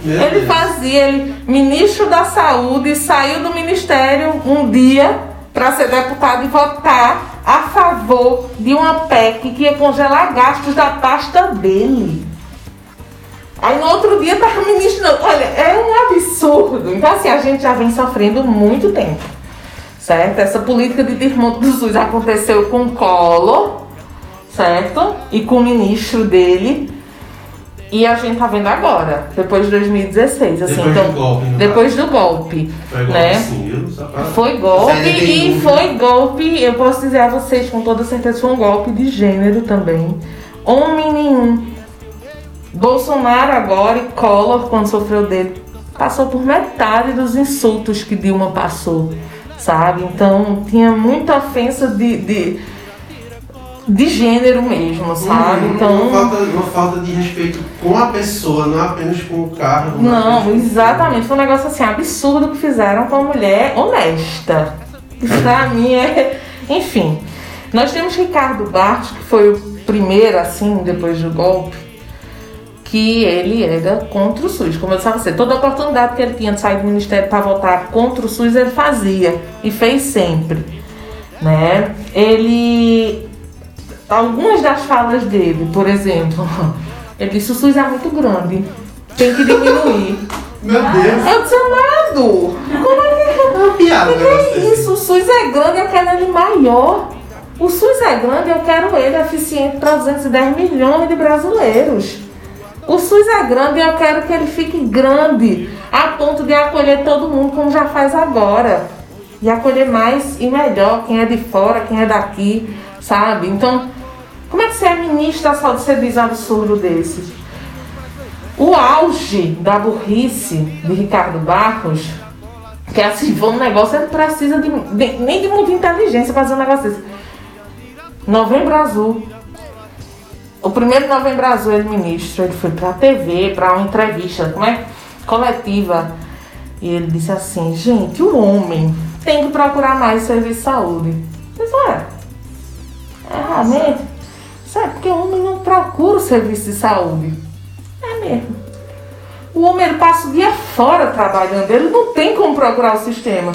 Meu Ele Deus. fazia, ele, ministro da Saúde, saiu do ministério um dia para ser deputado e votar a favor de uma PEC que ia congelar gastos da pasta dele. Aí no outro dia tava ministro. Olha, é um absurdo. Então, assim, a gente já vem sofrendo muito tempo. Certo? Essa política de desmonte do SUS aconteceu com o Collor, certo? E com o ministro dele. E a gente tá vendo agora, depois de 2016. Assim, Depois então, do golpe, depois do golpe. Foi igual né? Foi golpe e foi golpe, eu posso dizer a vocês com toda certeza, foi um golpe de gênero também. Homem nenhum. Bolsonaro agora e Collor, quando sofreu dele, passou por metade dos insultos que Dilma passou, sabe? Então tinha muita ofensa de, de, de gênero mesmo, sabe? Uhum, Então. uma, falta, uma falta de respeito com a pessoa, não apenas com o carro. Não, exatamente. Foi um negócio assim absurdo que fizeram com uma mulher honesta. Isso pra mim é. Enfim. Nós temos Ricardo Barros, que foi o primeiro, assim, depois do golpe, que ele era contra o SUS. Como eu disse a você, toda oportunidade que ele tinha de sair do ministério para votar contra o SUS, ele fazia. E fez sempre. Né? Ele. Algumas das falas dele, por exemplo, ele disse: o SUS é muito grande, tem que diminuir. Meu Deus, Eu disse, amado, como é que é uma piada. que é isso? O SUS é grande, eu quero ele maior. O SUS é grande, eu quero ele eficiente para 210 milhões de brasileiros. O SUS é grande e eu quero que ele fique grande, a ponto de acolher todo mundo, como já faz agora. E acolher mais e melhor quem é de fora, quem é daqui, sabe? Então, como é que você é ministro da saúde você diz um absurdo desses? O auge da burrice de Ricardo Barros, que é assim, foi um negócio, ele precisa de, de- nem de muita inteligência fazer um negócio desse. Novembro Azul. O primeiro Novembro Azul, ele ministro, ele foi pra TV, pra uma entrevista, como é? Coletiva. E ele disse assim, gente, o homem tem que procurar mais serviço de saúde. Mas ué, é realmente? Isso é porque o homem não procura o serviço de saúde. É mesmo. O homem passa o dia fora trabalhando, ele não tem como procurar o sistema.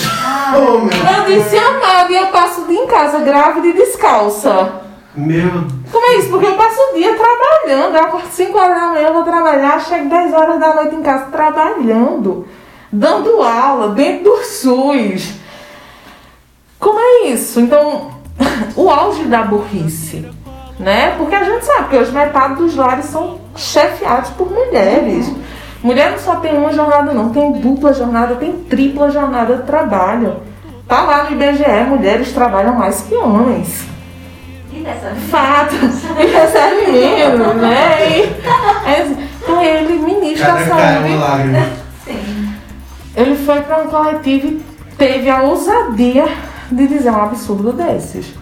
Oh, meu Eu disse, amado, e eu passo o dia em casa grávida e descalça. Meu Como é isso? Porque eu passo o dia trabalhando. Eu acordo 5 horas da manhã, vou trabalhar, chego 10 horas da noite em casa trabalhando, dando aula dentro do SUS. Como é isso? Então, o auge da burrice, né? Porque a gente sabe que hoje metade dos lares são chefiados por mulheres. Mulher não só tem uma jornada, não, tem dupla jornada, tem tripla jornada de trabalho. Tá lá no IBGE, mulheres trabalham mais que homens. Fato. E recebe menos, né? E, é, então ele, ministro da Cada saúde, ele foi para um coletivo e teve a ousadia de dizer um absurdo desses.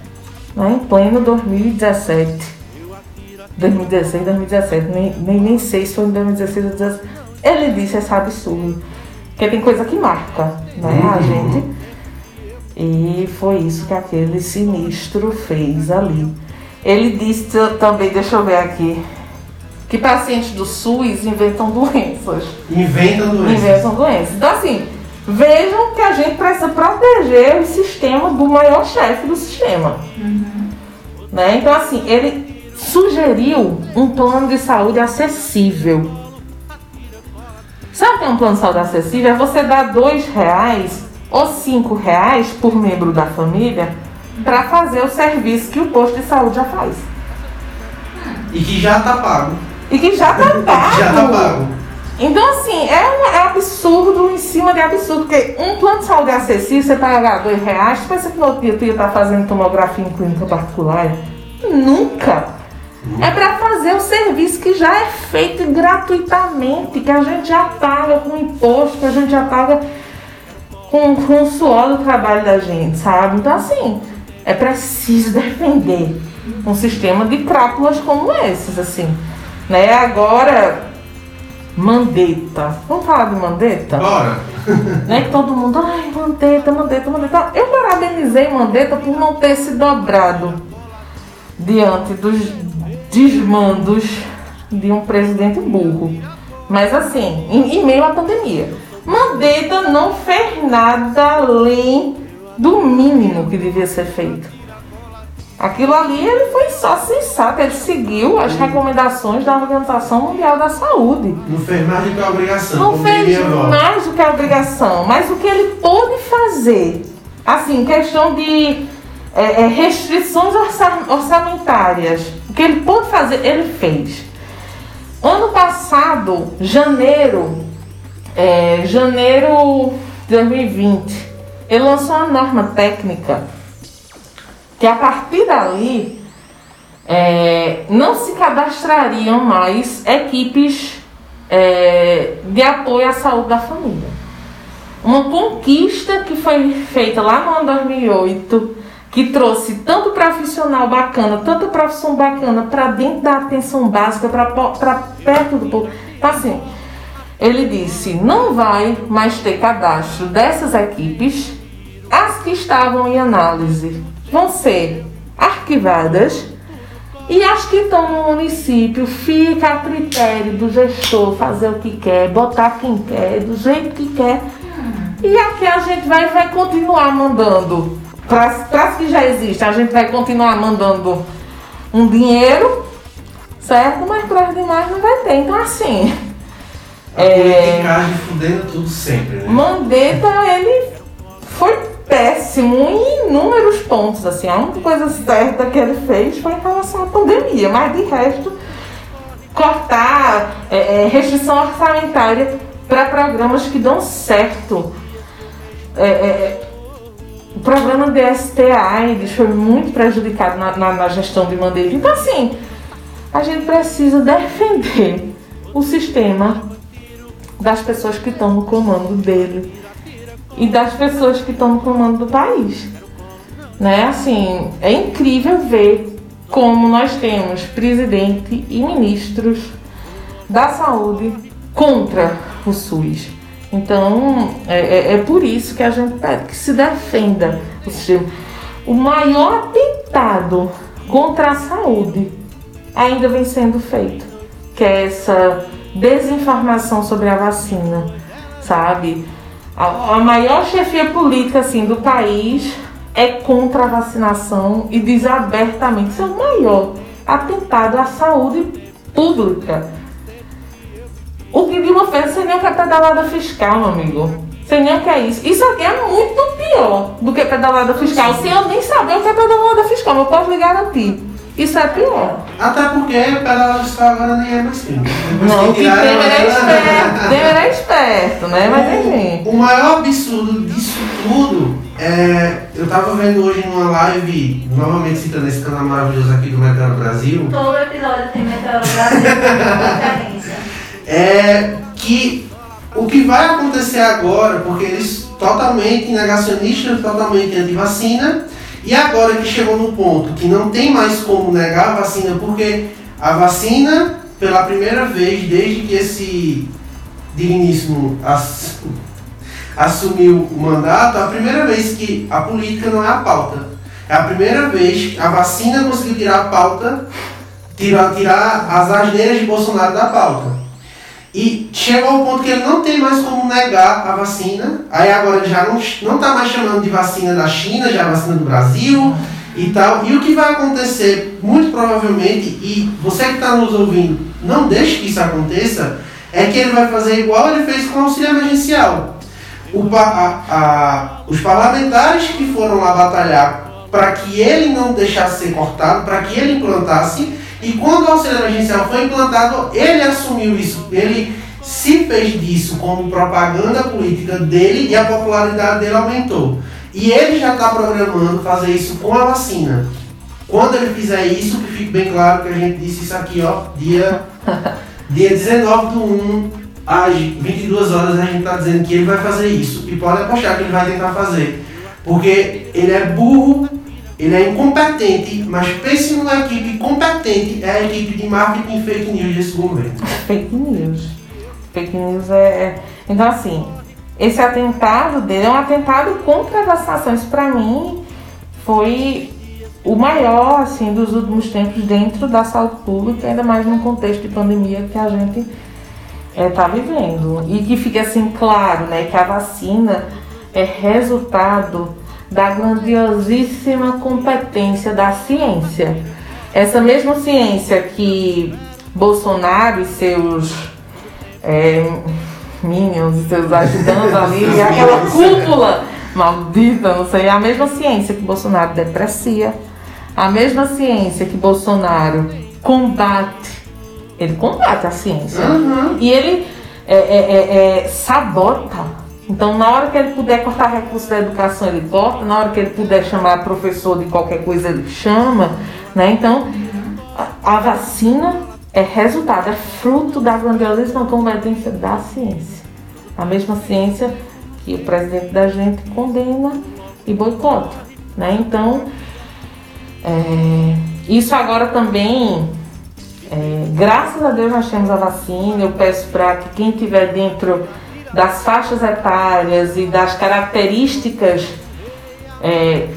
Né? Em pleno 2017. 2016, 2017, nem, nem, nem sei se foi em 2016 ou 2017. Ele disse esse absurdo. Porque tem coisa que marca, né, a gente. E foi isso que aquele sinistro fez ali. Ele disse também, deixa eu ver aqui, que pacientes do SUS inventam doenças. Inventa doença. Inventam doenças. Então, assim, vejam que a gente precisa proteger o sistema do maior chefe do sistema. Né? Então, assim, ele sugeriu um plano de saúde acessível. Sabe o que é um plano de saúde acessível? É você dar dois reais ou cinco reais por membro da família para fazer o serviço que o posto de saúde já faz. E que já tá pago. E que já tá pago. Já tá pago. Então, assim, é um é absurdo em cima de absurdo, porque um plano de saúde acessível, você pagar dois reais, pensa que no outro dia tu ia estar fazendo tomografia em clínica particular? Nunca! É para fazer o serviço que já é feito gratuitamente, que a gente já paga com imposto, que a gente já paga com, com o suor do trabalho da gente, sabe? Então, assim, é preciso defender um sistema de crápulas como esses, assim. Né? Agora, Mandetta. Vamos falar de Mandetta? Bora. Né? Que todo mundo, ai, Mandetta, Mandetta, Mandetta. Eu parabenizei Mandetta por não ter se dobrado diante dos desmandos de um presidente burro. Mas assim, em, em meio à pandemia. Mandetta não fez nada além do mínimo que devia ser feito. Aquilo ali ele foi só sensato, ele seguiu as recomendações da Organização Mundial da Saúde. Não fez mais do que a obrigação. Não fez mais do que a obrigação, mas o que ele pôde fazer, assim, questão de é, é, restrições orça- orçamentárias, o que ele pôde fazer, ele fez. Ano passado, janeiro, é, janeiro de 2020, ele lançou uma norma técnica que a partir dali é, não se cadastrariam mais equipes é, de apoio à saúde da família. Uma conquista que foi feita lá no ano 2008, que trouxe tanto profissional bacana, tanta profissão bacana para dentro da atenção básica, para perto do povo. Então, assim, ele disse: não vai mais ter cadastro dessas equipes, as que estavam em análise vão ser arquivadas e as que estão no município fica a critério do gestor fazer o que quer, botar quem quer, do jeito que quer. E aqui a gente vai, vai continuar mandando. Para as que já existem, a gente vai continuar mandando um dinheiro, certo? Mas para demais não vai ter. Então, assim. A é, politicagem fudendo tudo sempre, né? Mandetta, ele foi péssimo em inúmeros pontos, assim. A única coisa certa que ele fez foi em relação à pandemia, mas de resto, cortar é, é, restrição orçamentária para programas que dão certo. É, é, o programa DST AIDS foi muito prejudicado na, na, na gestão de Mandetta. Então, assim, a gente precisa defender o sistema das pessoas que estão no comando dele e das pessoas que estão no comando do país. Né? Assim, é incrível ver como nós temos presidente e ministros da saúde contra o SUS. Então, é, é, é por isso que a gente pede que se defenda o sistema. O maior atentado contra a saúde ainda vem sendo feito, que é essa desinformação sobre a vacina, sabe? A, a maior chefia política assim do país é contra a vacinação e diz abertamente isso é o maior atentado à saúde pública. O que de uma festa sem nem o que é pedalada fiscal, meu amigo. Sem nem o que é isso. Isso aqui é muito pior do que pedalada fiscal, sem eu nem saber o que é pedalada fiscal, eu posso lhe garantir. Isso é pior. Até porque pedalada fiscal agora nem é mais firme. Não, o que Temer é esperto. Temer é esperto, né? Mas enfim. O maior absurdo disso tudo é. Eu tava vendo hoje numa live, novamente citando esse canal maravilhoso aqui do Meteoro Brasil. Todo episódio tem Meteoro Brasil, É que o que vai acontecer agora, porque eles totalmente negacionistas, totalmente anti-vacina, e agora que chegou no ponto que não tem mais como negar a vacina, porque a vacina, pela primeira vez desde que esse digníssimo assumiu o mandato, a primeira vez que a política não é a pauta. É a primeira vez que a vacina conseguiu tirar a pauta, tirar, tirar as asneiras de Bolsonaro da pauta. E chegou ao ponto que ele não tem mais como negar a vacina. Aí agora ele já não está mais chamando de vacina da China, já é vacina do Brasil e tal. E o que vai acontecer, muito provavelmente, e você que está nos ouvindo, não deixe que isso aconteça, é que ele vai fazer igual ele fez com o auxílio emergencial. O, a, a, os parlamentares que foram lá batalhar para que ele não deixasse ser cortado, para que ele implantasse, e quando o auxílio emergencial foi implantado, ele assumiu isso, ele se fez disso como propaganda política dele e a popularidade dele aumentou. E ele já está programando fazer isso com a vacina. Quando ele fizer isso, que fique bem claro que a gente disse isso aqui, ó, dia, dia 19 do 1, às 22 horas, a gente está dizendo que ele vai fazer isso. E pode apostar que ele vai tentar fazer. Porque ele é burro ele é incompetente, mas pense numa equipe competente, é a equipe de marketing fake news desse governo. Fake news. Fake news é, é. Então, assim, esse atentado dele é um atentado contra a vacinação. Isso, pra mim, foi o maior, assim, dos últimos tempos dentro da saúde pública, ainda mais num contexto de pandemia que a gente está é, vivendo. E que fique, assim, claro, né, que a vacina é resultado da grandiosíssima competência da ciência. Essa mesma ciência que Bolsonaro e seus é, minions e seus ajudantes ali, aquela cúpula. Maldita, não sei, a mesma ciência que Bolsonaro deprecia, a mesma ciência que Bolsonaro combate, ele combate a ciência. Uhum. e ele é, é, é, é sabota então, na hora que ele puder cortar recursos da educação, ele corta. Na hora que ele puder chamar professor de qualquer coisa, ele chama. Né? Então, a, a vacina é resultado, é fruto da grandiosíssima competência da ciência. A mesma ciência que o presidente da gente condena e boicota. Né? Então, é, isso agora também, é, graças a Deus nós temos a vacina. Eu peço para que quem estiver dentro das faixas etárias e das características, é,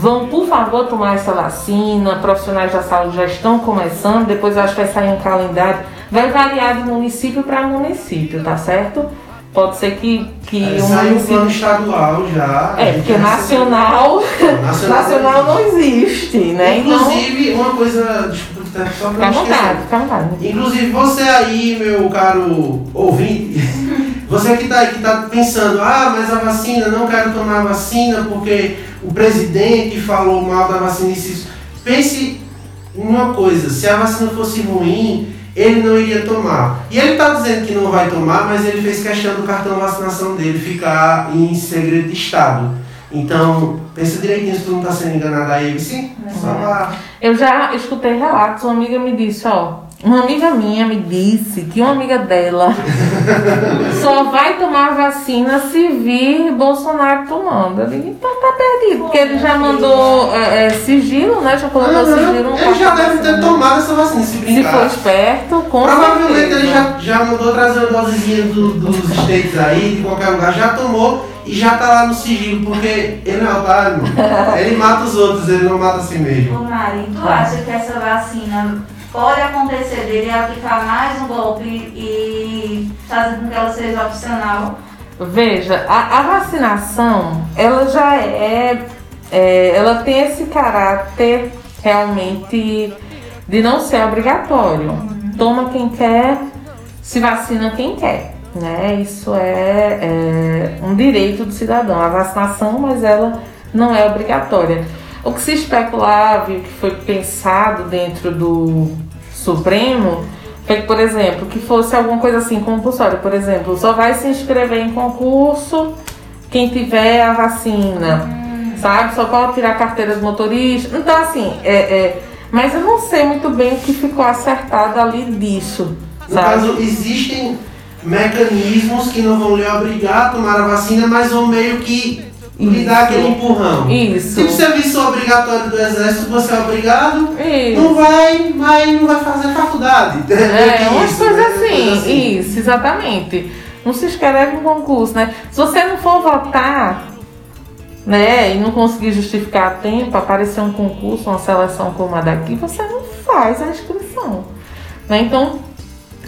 vão, por favor, tomar essa vacina. Profissionais da saúde já estão começando, depois acho que vai sair um calendário. Vai variar de município para município, tá certo? Pode ser que, que é, um município... plano estadual já. É, porque nacional, nacional, nacional não existe, né? Então Inclusive, então, uma coisa, desculpa, só pra não esquecer. Inclusive, você aí, meu caro ouvinte, você que está que tá pensando, ah, mas a vacina, não quero tomar a vacina porque o presidente falou mal da vacina. Isso. Pense uma coisa, se a vacina fosse ruim, ele não iria tomar. E ele está dizendo que não vai tomar, mas ele fez questão do cartão de vacinação dele ficar em segredo de Estado. Então, pensa direitinho se tu não está sendo enganado aí, sim? Eu já escutei relatos, uma amiga me disse, ó, uma amiga minha me disse que uma amiga dela só vai tomar vacina se vir Bolsonaro tomando. Eu digo, então tá perdido, porque ele já mandou é, é, sigilo, né? Já colocou uhum. sigilo no Ele já deve ter tomado essa vacina, se brincar. Se for esperto, com Provavelmente certeza. ele já, já mandou trazer uma dosezinha do, dos States aí, de qualquer lugar, já tomou e já tá lá no sigilo, porque ele não é otário, ele mata os outros, ele não mata a si mesmo. Ô Mari, tu acha que essa vacina pode acontecer dele aplicar mais um golpe e fazer com que ela seja opcional? Veja, a, a vacinação, ela já é, é, ela tem esse caráter realmente de não ser obrigatório. Toma quem quer, se vacina quem quer. Né? Isso é, é um direito do cidadão, a vacinação, mas ela não é obrigatória. O que se especulava e o que foi pensado dentro do Supremo foi que, por exemplo, que fosse alguma coisa assim compulsória. Por exemplo, só vai se inscrever em concurso quem tiver a vacina, sabe? Só pode tirar carteira de motorista. Então, assim, é, é, mas eu não sei muito bem o que ficou acertado ali disso. No caso, existem mecanismos que não vão lhe obrigar a tomar a vacina, mas vão meio que lhe dar aquele empurrão. Isso. Tipo serviço obrigatório do exército, você é obrigado, Isso. não vai, mas não vai fazer faculdade. É, umas Isso, coisas né? assim. Coisa assim. Isso, exatamente. Não se inscreve em concurso, né? Se você não for votar, né, e não conseguir justificar a tempo, aparecer um concurso, uma seleção como a daqui, você não faz a inscrição. Né? Então,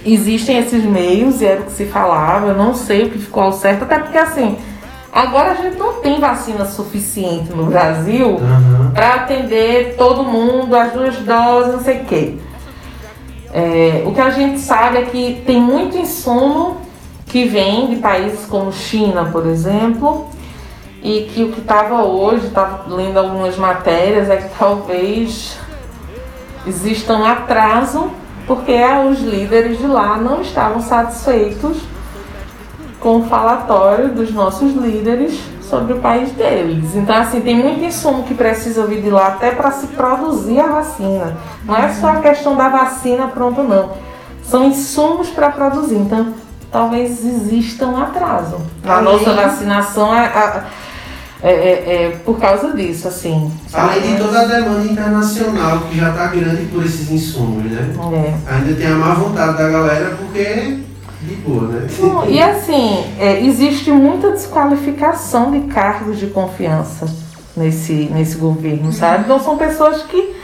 existem esses meios, e era o que se falava, eu não sei o que ficou ao certo, até porque assim, agora a gente não tem vacina suficiente no Brasil Aham. para atender todo mundo, as duas doses, não sei o quê. É, o que a gente sabe é que tem muito insumo que vem de países como China, por exemplo, e que o que estava hoje, estava lendo algumas matérias, é que talvez exista um atraso, porque os líderes de lá não estavam satisfeitos com o falatório dos nossos líderes sobre o país deles. Então, assim, tem muito insumo que precisa vir de lá até para se produzir a vacina. Não é só a questão da vacina pronto, não. São insumos para produzir. Então, talvez exista um atraso na Além- nossa vacinação é, é- é- é por causa disso, assim. sabe? Além de toda a demanda internacional que já está grande por esses insumos, né? É. Ainda tem a má vontade da galera porque né? E assim, é, existe muita desqualificação de cargos de confiança nesse, nesse governo, sabe? Então são pessoas que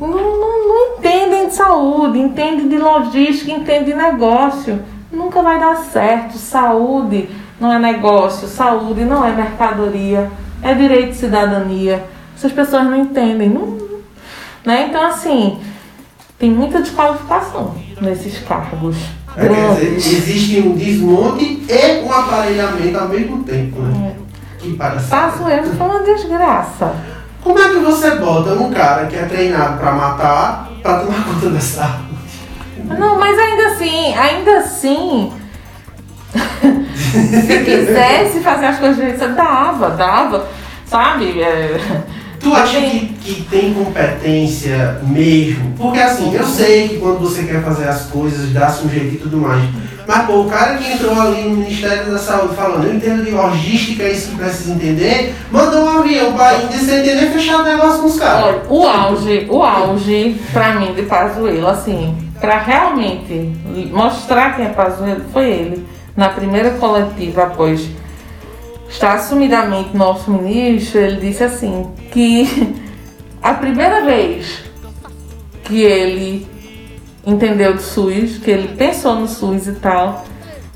não, não, não entendem de saúde, entendem de logística, entendem de negócio. Nunca vai dar certo. Saúde não é negócio, saúde não é mercadoria, é direito de cidadania. Essas pessoas não entendem. Não, né? Então, assim, tem muita desqualificação nesses cargos. É, quer dizer, existe um desmonte e um aparelhamento ao mesmo tempo, né? Que para Faço eu foi uma desgraça. Como é que você bota um cara que é treinado pra matar pra tomar conta dessa arma? Não, mas ainda assim, ainda assim. se quisesse fazer as coisas direito, dava, dava. Sabe? É, Tu acha que, que tem competência mesmo? Porque assim, eu sei que quando você quer fazer as coisas, dá-se um jeito e tudo mais. Mas pô, o cara que entrou ali no Ministério da Saúde falando, eu entendo de logística, é isso que precisa entender, mandou um avião pra Índia sem entender fechar o negócio com os caras. olha, o auge, o auge, pra mim, de Pazuello, assim, pra realmente mostrar quem é Pazuello, foi ele. Na primeira coletiva, após estar assumidamente nosso ministro, ele disse assim, que a primeira vez que ele entendeu do SUS, que ele pensou no SUS e tal,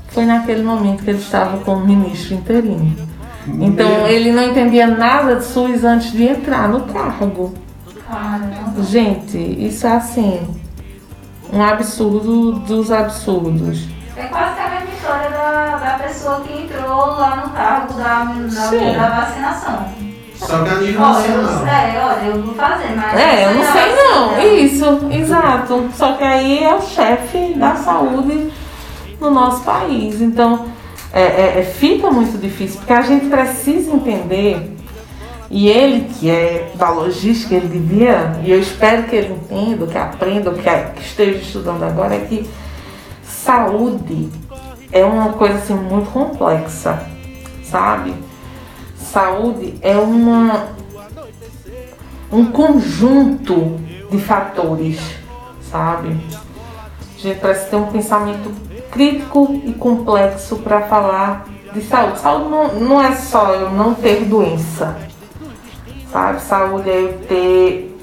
foi naquele momento que ele estava como ministro interino. Então ele não entendia nada de SUS antes de entrar no cargo. Caramba. Gente, isso é assim, um absurdo dos absurdos. É quase que a mesma história da, da pessoa que entrou lá no cargo da, da, da vacinação. Só que a nível Olha, eu, nacional. é, olha, eu vou fazer, mas. É, eu não sei vacina- não. Isso, exato. Só que aí é o chefe da saúde no nosso país. Então, é, é- é- fica muito difícil, porque a gente precisa entender, e ele que é da logística, ele devia, e eu espero que ele entenda, que aprenda, que, que esteja estudando agora, é que saúde é uma coisa assim muito complexa, sabe? Saúde é uma um conjunto de fatores, sabe? A gente precisa ter um pensamento crítico e complexo para falar de saúde. Saúde não, não é só eu não ter doença, sabe? Saúde é eu ter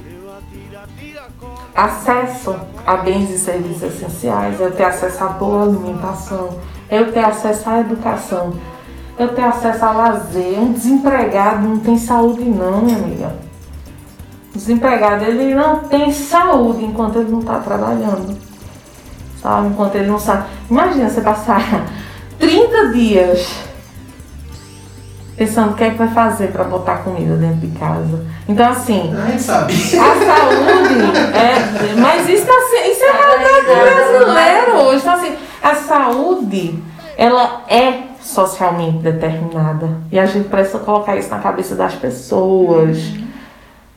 acesso a bens e serviços essenciais, eu ter acesso a boa alimentação, eu ter acesso à educação, eu ter acesso a lazer. Um desempregado não tem saúde não, minha amiga. O desempregado ele não tem saúde enquanto ele não está trabalhando. Sabe? Enquanto ele não sabe. Imagina você passar 30 dias pensando o que é que vai fazer para botar comida dentro de casa. Então, assim. A gente sabe. A saúde é. Mas isso, tá, isso é realidade brasileira hoje. Então, assim, a saúde, ela é socialmente determinada. E a gente precisa colocar isso na cabeça das pessoas.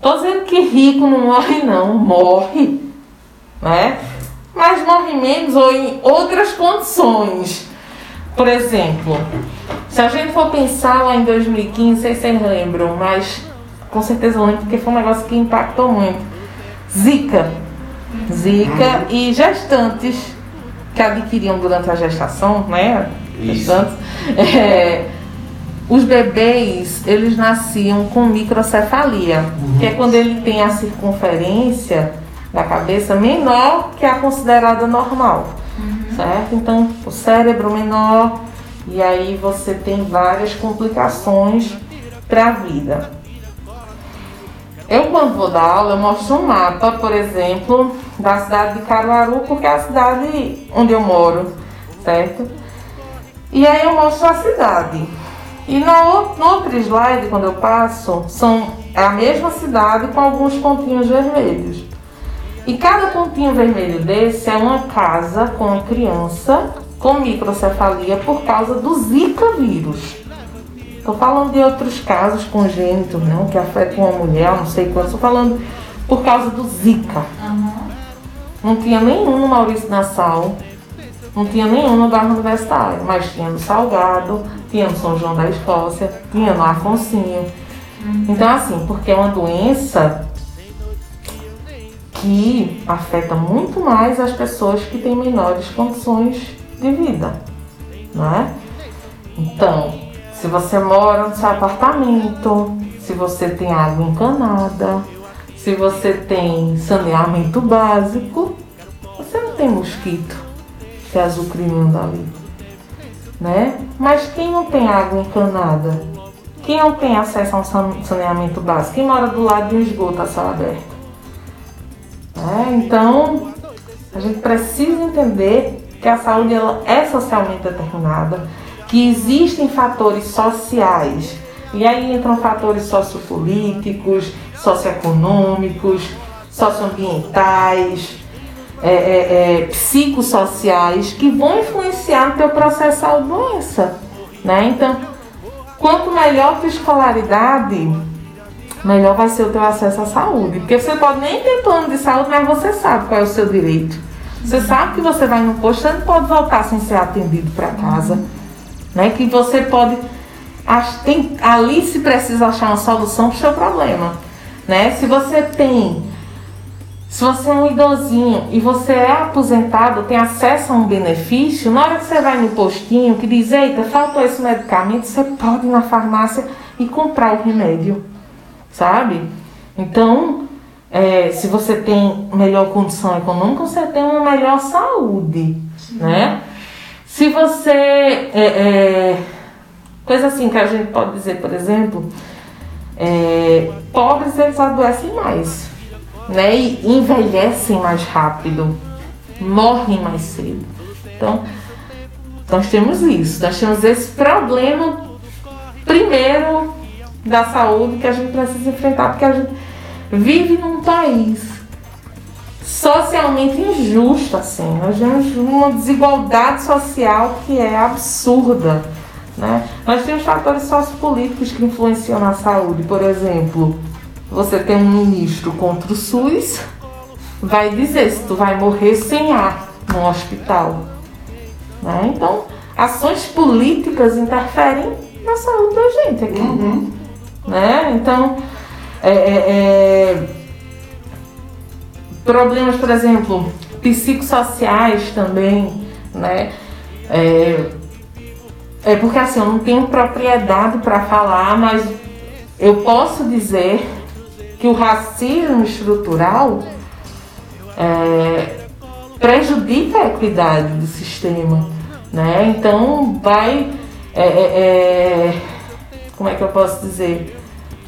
Tô dizendo que rico não morre, não. Morre. Né? Mas morre menos ou em outras condições. Por exemplo, se a gente for pensar lá em 2015, não sei se vocês lembram, mas com certeza lembro porque foi um negócio que impactou muito. Zika. Zika e gestantes que adquiriam durante a gestação, né? Gestantes. É, os bebês, eles nasciam com microcefalia, uhum. que é quando ele tem a circunferência da cabeça menor que a considerada normal certo? Então, o cérebro menor, e aí você tem várias complicações para a vida. Eu, quando vou dar aula, eu mostro um mapa, por exemplo, da cidade de Caruaru, porque é a cidade onde eu moro, certo? E aí eu mostro a cidade. E no, outro slide, quando eu passo, são é a mesma cidade com alguns pontinhos vermelhos. E cada pontinho vermelho desse é uma casa com criança com microcefalia por causa do Zika vírus. Estou falando de outros casos congênitos, não, que afetam uma mulher, não sei quantos. Estou falando por causa do Zika. Uhum. Não tinha nenhum no Maurício Nassau, não tinha nenhum no bairro universitário, mas tinha no Salgado, tinha no São João da Escócia, tinha no Afonsinho. Uhum. Então, assim, porque é uma doença que afeta muito mais as pessoas que têm menores condições de vida, né? Então, se você mora no seu apartamento, se você tem água encanada, se você tem saneamento básico, você não tem mosquito que é azucrinando ali, né? Mas quem não tem água encanada, quem não tem acesso a um saneamento básico, quem mora do lado de um esgoto a céu aberto, né? Então, a gente precisa entender que a saúde ela é socialmente determinada, que existem fatores sociais, e aí entram fatores sociopolíticos, socioeconômicos, socioambientais, é, é, é, psicossociais, que vão influenciar no teu processo de saúde-doença. Né? Então, quanto melhor a tua escolaridade, melhor vai ser o teu acesso à saúde. Porque você pode nem ter plano de saúde, mas você sabe qual é o seu direito. Você sabe que você vai no posto, você não pode voltar sem ser atendido para casa. Né? Que você pode. Tem, ali se precisa achar uma solução para o seu problema. Né? Se você tem. Se você é um idosinho e você é aposentado, tem acesso a um benefício, na hora que você vai no postinho que diz, eita, faltou esse medicamento, você pode ir na farmácia e comprar o remédio sabe? Então, é, se você tem melhor condição econômica, você tem uma melhor saúde, Sim. né? Se você. É, é, coisa assim que a gente pode dizer, por exemplo, é, pobres eles adoecem mais, né? E envelhecem mais rápido, morrem mais cedo. Então, nós temos isso, nós temos esse problema primeiro da saúde que a gente precisa enfrentar, porque a gente vive num país socialmente injusto, assim. Nós temos uma desigualdade social que é absurda. Né? Nós temos fatores sociopolíticos que influenciam na saúde. Por exemplo, você tem um ministro contra o SUS, vai dizer se tu vai morrer sem ar no hospital. Né? Então, ações políticas interferem na saúde da gente aqui. Uhum. Né? Então, é, é, é, problemas, por exemplo, psicossociais também, né? É, é porque assim, eu não tenho propriedade para falar, mas eu posso dizer que o racismo estrutural é, prejudica a equidade do sistema, né? Então vai, é, é, é, como é que eu posso dizer?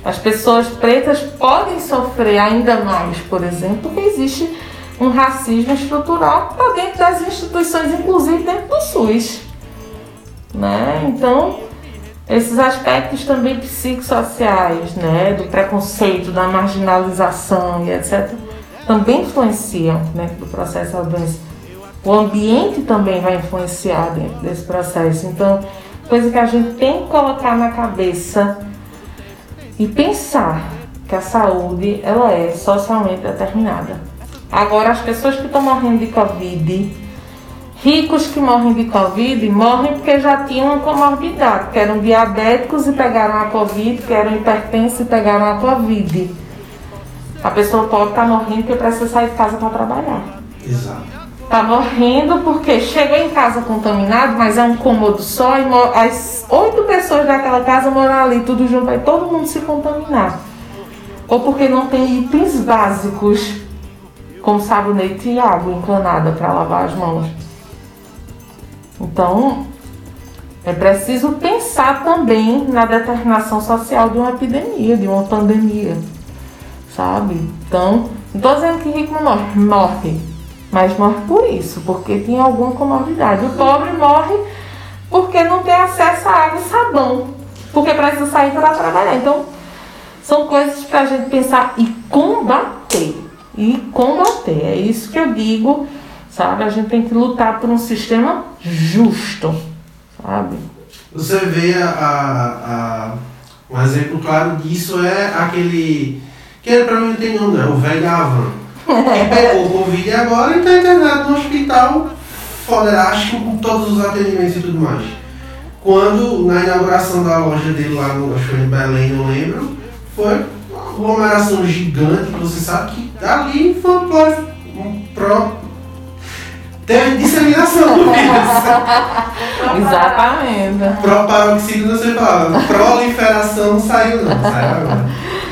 As pessoas pretas podem sofrer ainda mais, por exemplo, porque existe um racismo estrutural para dentro das instituições, inclusive dentro do SUS. Né? Então, esses aspectos também psicossociais, né, do preconceito, da marginalização e etc., também influenciam dentro do processo da doença. O ambiente também vai influenciar dentro desse processo. Então, coisa que a gente tem que colocar na cabeça e pensar que a saúde ela é socialmente determinada. Agora, as pessoas que estão morrendo de Covid, ricos que morrem de Covid, morrem porque já tinham uma comorbidade, que eram diabéticos e pegaram a Covid, que eram hipertensos e pegaram a Covid. A pessoa pode estar morrendo porque precisa sair de casa para trabalhar. Exato. Está morrendo porque chegou em casa contaminado, mas é um cômodo só e as oito pessoas daquela casa moram ali, tudo junto, vai todo mundo se contaminar. Ou porque não tem itens básicos, como sabonete e água encanada para lavar as mãos. Então, é preciso pensar também na determinação social de uma epidemia, de uma pandemia, sabe? Então, não estou dizendo que rico morre, morre mas morre por isso, porque tem alguma comorbidade. O pobre morre porque não tem acesso a água e sabão, porque precisa sair para trabalhar. Então, são coisas para a gente pensar e combater. E combater. É isso que eu digo, sabe? A gente tem que lutar por um sistema justo, sabe? Você vê a, a, a um exemplo claro disso é aquele. Que ele para mim não tem nome, não, o velho e pegou o Covid agora e está internado no hospital foderástico com todos os atendimentos e tudo mais. Quando, na inauguração da loja dele lá no, acho que em Belém, não lembro, foi uma aglomeração gigante, você sabe que ali foi um pro, teve disseminação do vírus. Exatamente. Proparoxílio não sei falar, proliferação não saiu não, saiu agora.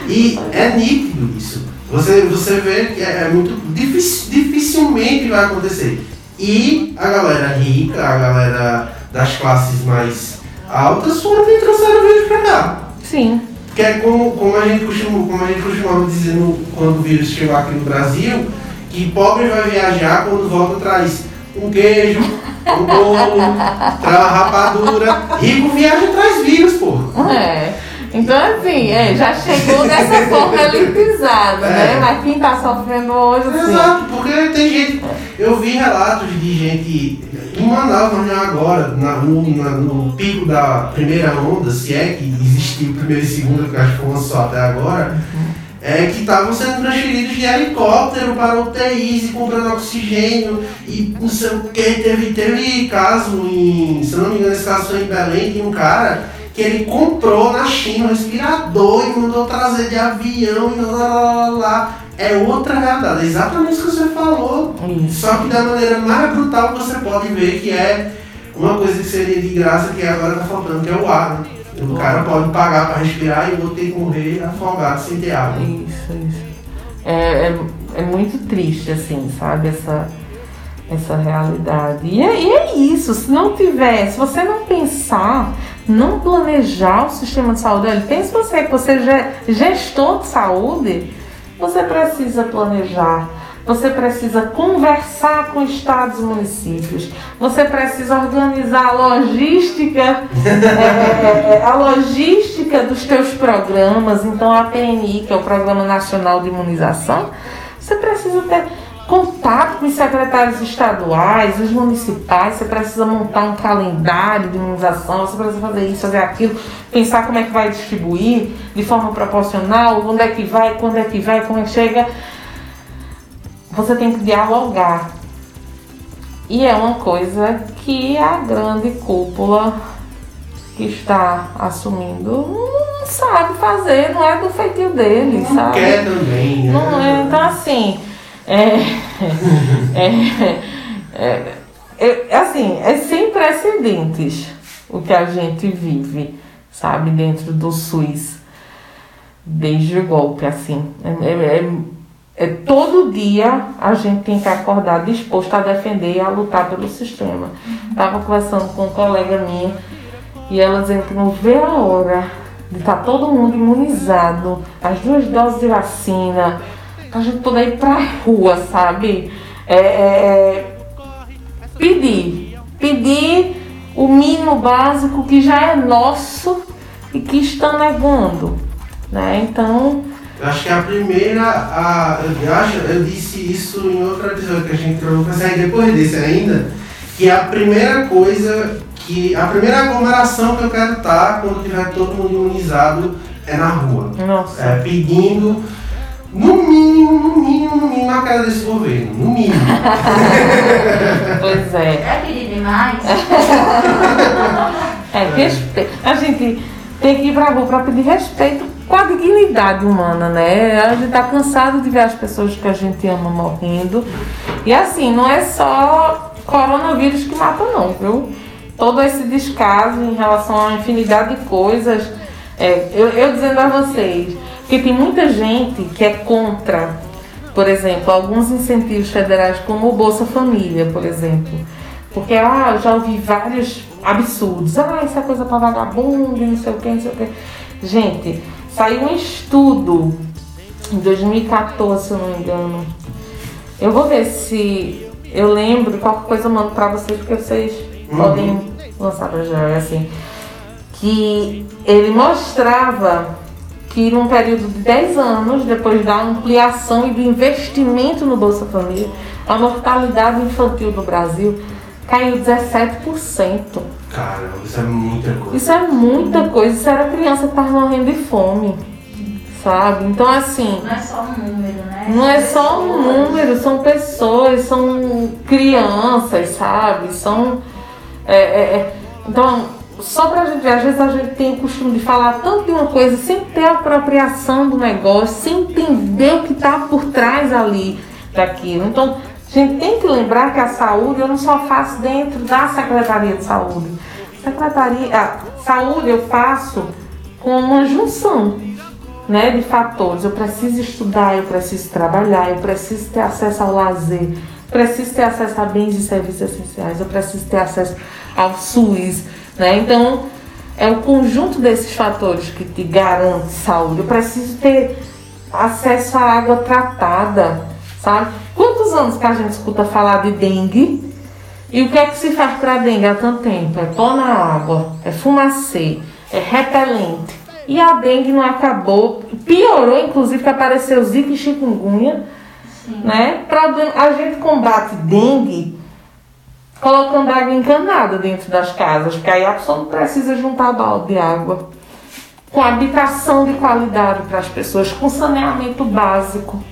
E é nítido isso. Você, você vê que é, é muito dificilmente vai acontecer. E a galera rica, a galera das classes mais altas foram quem trouxeram o vírus pra cá. Sim. Que é como, como, a gente costuma, como a gente costumava dizer no, quando o vírus chegou aqui no Brasil, que pobre vai viajar quando volta traz um queijo, um bolo, traz uma rapadura. Rico viaja traz vírus, pô. É. Então, assim, é, já chegou dessa forma elitizada, é. né? Mas quem está sofrendo hoje, assim... Exato, porque tem gente... Eu vi relatos de gente em Manaus, agora, na, no, na, no pico da primeira onda, se é que existiu primeira e segunda, que acho que foi só até agora, é que estavam sendo transferidos de helicóptero para UTIs e comprando oxigênio e não sei o que. Teve, teve caso em, se não me engano, esse caso foi em Belém, de um cara que ele comprou na China um respirador e mandou trazer de avião e lá, lá, lá, lá. É outra realidade, é exatamente isso que você falou. Isso. Só que da maneira mais brutal você pode ver que é uma coisa que seria de graça que agora está faltando, que é o ar. Né? O cara pode pagar para respirar e o outro tem que morrer afogado sem ter água. Isso, isso. É, é, é muito triste, assim, sabe? Essa, essa realidade. E é, e é isso, se não tiver, se você não pensar não planejar o sistema de saúde. Olha, pense você que você é gestor de saúde, você precisa planejar. Você precisa conversar com estados e municípios. Você precisa organizar a logística, é, a logística dos teus programas. Então, a PNI, que é o Programa Nacional de Imunização, você precisa ter contato com os secretários estaduais, os municipais, você precisa montar um calendário de imunização, você precisa fazer isso, fazer aquilo, pensar como é que vai distribuir de forma proporcional, onde é que vai, quando é que vai, como é que chega. Você tem que dialogar. E é uma coisa que a grande cúpula que está assumindo não sabe fazer, não é do feitio dele, não sabe? Quer também, né? Não é, então assim, é, é, é, é, assim, é sem precedentes o que a gente vive, sabe, dentro do SUS, desde o golpe, assim. É, é, é, todo dia a gente tem que acordar disposto a defender e a lutar pelo sistema. Estava conversando com um colega minha e ela dizendo que não vê a hora de estar tá todo mundo imunizado, as duas doses de vacina, para a gente poder ir para a rua, sabe? É, é, é, pedir, pedir o mínimo básico que já é nosso e que estão negando, né? Então eu acho que a primeira, a, eu, acho, eu disse isso em outra episódio que a gente trouxe, mas aí depois desse ainda, que a primeira coisa, que a primeira aglomeração que eu quero estar quando tiver todo mundo imunizado é na rua. Nossa. É, pedindo, no mínimo, no mínimo, no mínimo, a cara desse governo. No mínimo. pois é. É pedir demais? é, respeito. A gente tem que ir pra rua pra pedir respeito com a dignidade humana, né? A gente tá cansado de ver as pessoas que a gente ama morrendo. E assim, não é só coronavírus que mata não, viu? Todo esse descaso em relação a uma infinidade de coisas. É, eu, eu dizendo a vocês que tem muita gente que é contra, por exemplo, alguns incentivos federais como o Bolsa Família, por exemplo. Porque ah, eu já ouvi vários absurdos. Ah, isso é coisa para vagabundo, não sei o que, não sei o que. Gente, Saiu um estudo em 2014, se eu não me engano. Eu vou ver se eu lembro, qualquer coisa eu mando pra vocês, porque vocês uhum. podem lançar pra já, é assim. Que ele mostrava que num período de 10 anos, depois da ampliação e do investimento no Bolsa Família, a mortalidade infantil no Brasil caiu 17%. Caramba, isso é muita coisa. Isso é muita coisa. Isso era criança que estava morrendo de fome. Sabe? Então, assim. Não é só um número, né? Não é só um número, são pessoas, são crianças, sabe? São. É, é, é. então, só pra gente às vezes a gente tem o costume de falar tanto de uma coisa sem ter a apropriação do negócio, sem entender o que está por trás ali daquilo. Então, a gente tem que lembrar que a saúde eu não só faço dentro da Secretaria de Saúde. Secretaria, a saúde eu faço com uma junção né, de fatores. Eu preciso estudar, eu preciso trabalhar, eu preciso ter acesso ao lazer, preciso ter acesso a bens e serviços essenciais, eu preciso ter acesso ao SUS. Né? Então, é o conjunto desses fatores que te garante saúde. Eu preciso ter acesso à água tratada, sabe? Quantos anos que a gente escuta falar de dengue? E o que é que se faz para dengue há tanto tempo? É pôr na água, é fumacê, é repelente. E a dengue não acabou, piorou, inclusive, que apareceu zika e chikungunya. Sim. Né? A gente combate dengue colocando água encanada dentro das casas, porque aí a pessoa não precisa juntar balde de água. Com habitação de qualidade para as pessoas, com saneamento básico.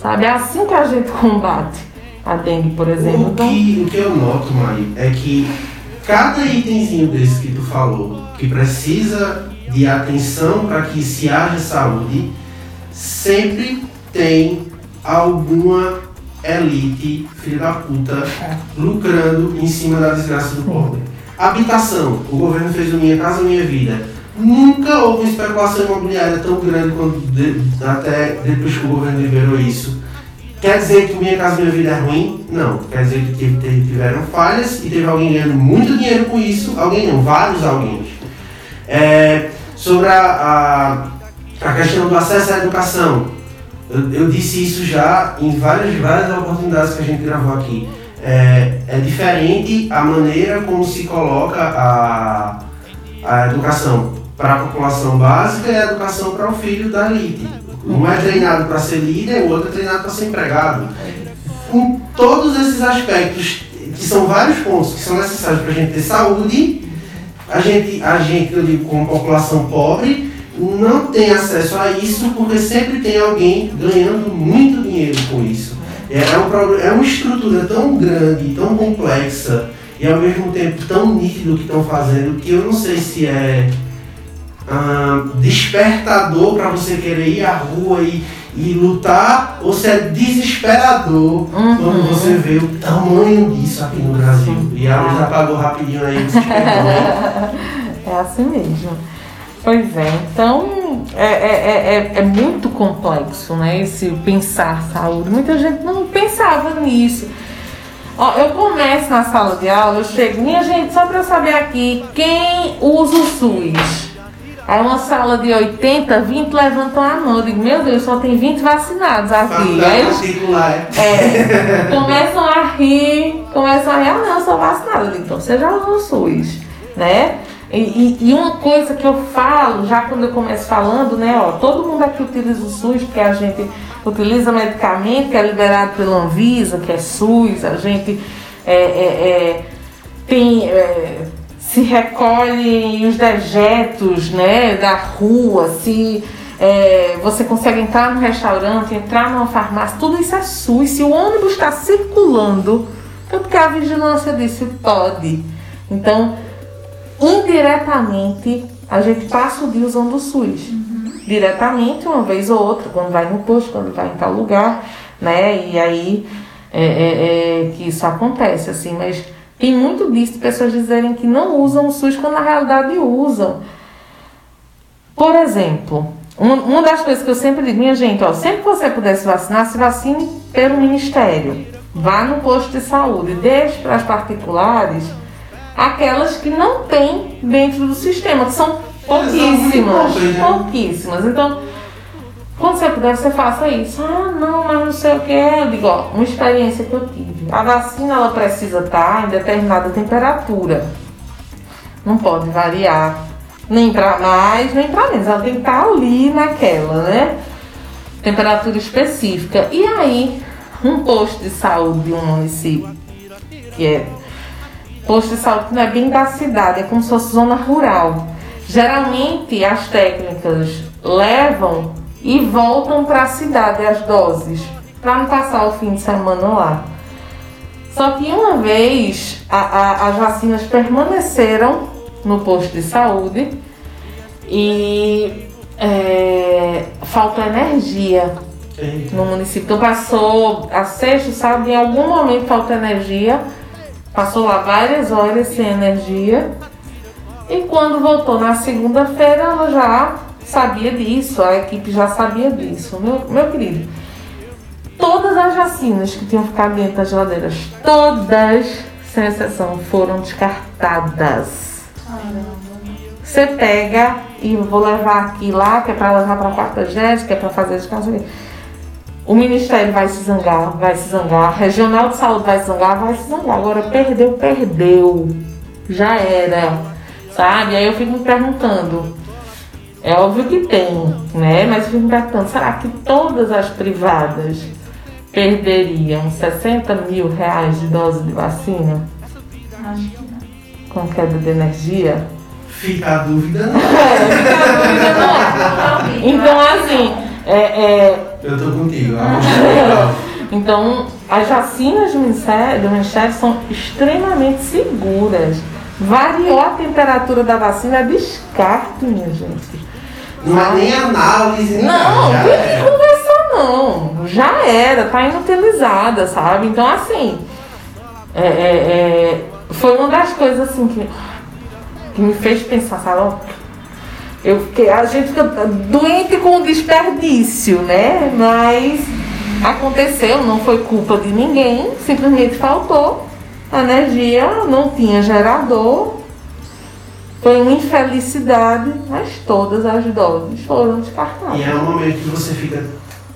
Sabe? É assim que a gente combate a dengue, por exemplo. O que, o que eu noto, Mari, é que cada itemzinho desse que tu falou, que precisa de atenção para que se haja saúde, sempre tem alguma elite, filho da puta, lucrando em cima da desgraça do pobre. Habitação, o governo fez o Minha Casa Minha Vida Nunca houve uma especulação imobiliária tão grande quanto de, até depois que o governo liberou isso. Quer dizer que Minha Casa Minha Vida é ruim? Não. Quer dizer que tiveram falhas e teve alguém ganhando muito dinheiro com isso. Alguém não, vários alguém. É, sobre a, a, a, questão do acesso à educação. Eu, eu, disse isso já em várias, várias oportunidades que a gente gravou aqui. É, é diferente a maneira como se coloca a, a educação para a população básica e a educação para o filho da elite. Um é treinado para ser líder, o outro é treinado para ser empregado. Com todos esses aspectos, que são vários pontos que são necessários para a gente ter saúde, a gente, a gente, eu digo, como população pobre, não tem acesso a isso porque sempre tem alguém ganhando muito dinheiro com isso. É, é, um, é uma estrutura tão grande, tão complexa e ao mesmo tempo tão nítido que estão fazendo que eu não sei se é ah, despertador para você querer ir à rua e, e lutar, ou se é desesperador uhum. quando você vê o tamanho disso aqui no Brasil. E a luz apagou rapidinho aí, É assim mesmo. Pois é, então é, é, é, é muito complexo, né? Esse pensar saúde. Muita gente não pensava nisso. Ó, eu começo na sala de aula, eu chego, minha gente, só para eu saber aqui, quem usa o SUS? Aí uma sala de 80, 20 levantam a mão. Eu digo, meu Deus, só tem 20 vacinados aqui. Aí eles é, começam a rir, começam a rir, ah não, eu sou vacinada. Eu digo, então você já usou o SUS, né? E, e, uma coisa que eu falo, já quando eu começo falando, né, ó, todo mundo aqui utiliza o SUS, porque a gente utiliza medicamento que é liberado pela Anvisa, que é SUS, a gente é, é, é tem, é, se recolhe os dejetos né, da rua, se é, você consegue entrar no restaurante, entrar numa farmácia, tudo isso é SUS. Se o ônibus está circulando, tanto que a vigilância disse pode. Então, indiretamente a gente passa o dia usando o SUS. Uhum. Diretamente, uma vez ou outra, quando vai no posto, quando vai em tal lugar, né? E aí é, é, é que isso acontece, assim, mas tem muito disso, pessoas dizerem que não usam o SUS quando na realidade usam. Por exemplo, uma, uma das coisas que eu sempre digo, minha gente, ó, sempre que você puder se vacinar, se vacine pelo Ministério. Vá no posto de saúde, deixe para as particulares aquelas que não tem dentro do sistema, que são pouquíssimas. Né? Pouquíssimas. Então, quando você puder, você faça isso. Ah, não, mas não sei o que. Eu digo, ó, uma experiência que eu tive. A vacina ela precisa estar em determinada temperatura. Não pode variar nem para mais, nem para menos. Ela tem que estar ali naquela, né? Temperatura específica. E aí, um posto de saúde de um município, que é posto de saúde não é bem da cidade, é como se fosse zona rural. Geralmente as técnicas levam e voltam para a cidade as doses, para não passar o fim de semana lá. Só que uma vez a, a, as vacinas permaneceram no posto de saúde e é, faltou energia no município. Então passou a sexta, sábado, em algum momento faltou energia Passou lá várias horas sem energia. E quando voltou na segunda-feira, ela já sabia disso, a equipe já sabia disso. Meu, meu querido, todas as vacinas que tinham ficado dentro das geladeiras, todas, sem exceção, foram descartadas. Você pega e vou levar aqui lá, que é para levar para quarta jet, que é para fazer descanso. O Ministério vai se zangar, vai se zangar, a Regional de Saúde vai se zangar, vai se zangar. Agora perdeu, perdeu. Já era. Sabe? Aí eu fico me perguntando. É óbvio que tem, né? Mas eu fico me perguntando, será que todas as privadas perderiam 60 mil reais de dose de vacina? Acho que não. Com queda de energia? Fica a dúvida, não. É, fica a dúvida, não. Então, assim, é, é... Eu tô contigo, legal. Então, as vacinas do Ministério, do Ministério são extremamente seguras. Variou a temperatura da vacina, é descarte, minha gente. Não é nem análise, não. Não, tem que conversar, não. Já era, tá inutilizada, sabe? Então, assim, é, é, é, foi uma das coisas assim que, que me fez pensar, sabe? Eu fiquei, a gente fica doente com o desperdício, né? Mas aconteceu, não foi culpa de ninguém, simplesmente faltou energia, não tinha gerador. Foi uma infelicidade, mas todas as doses foram descartadas. E é um momento que você fica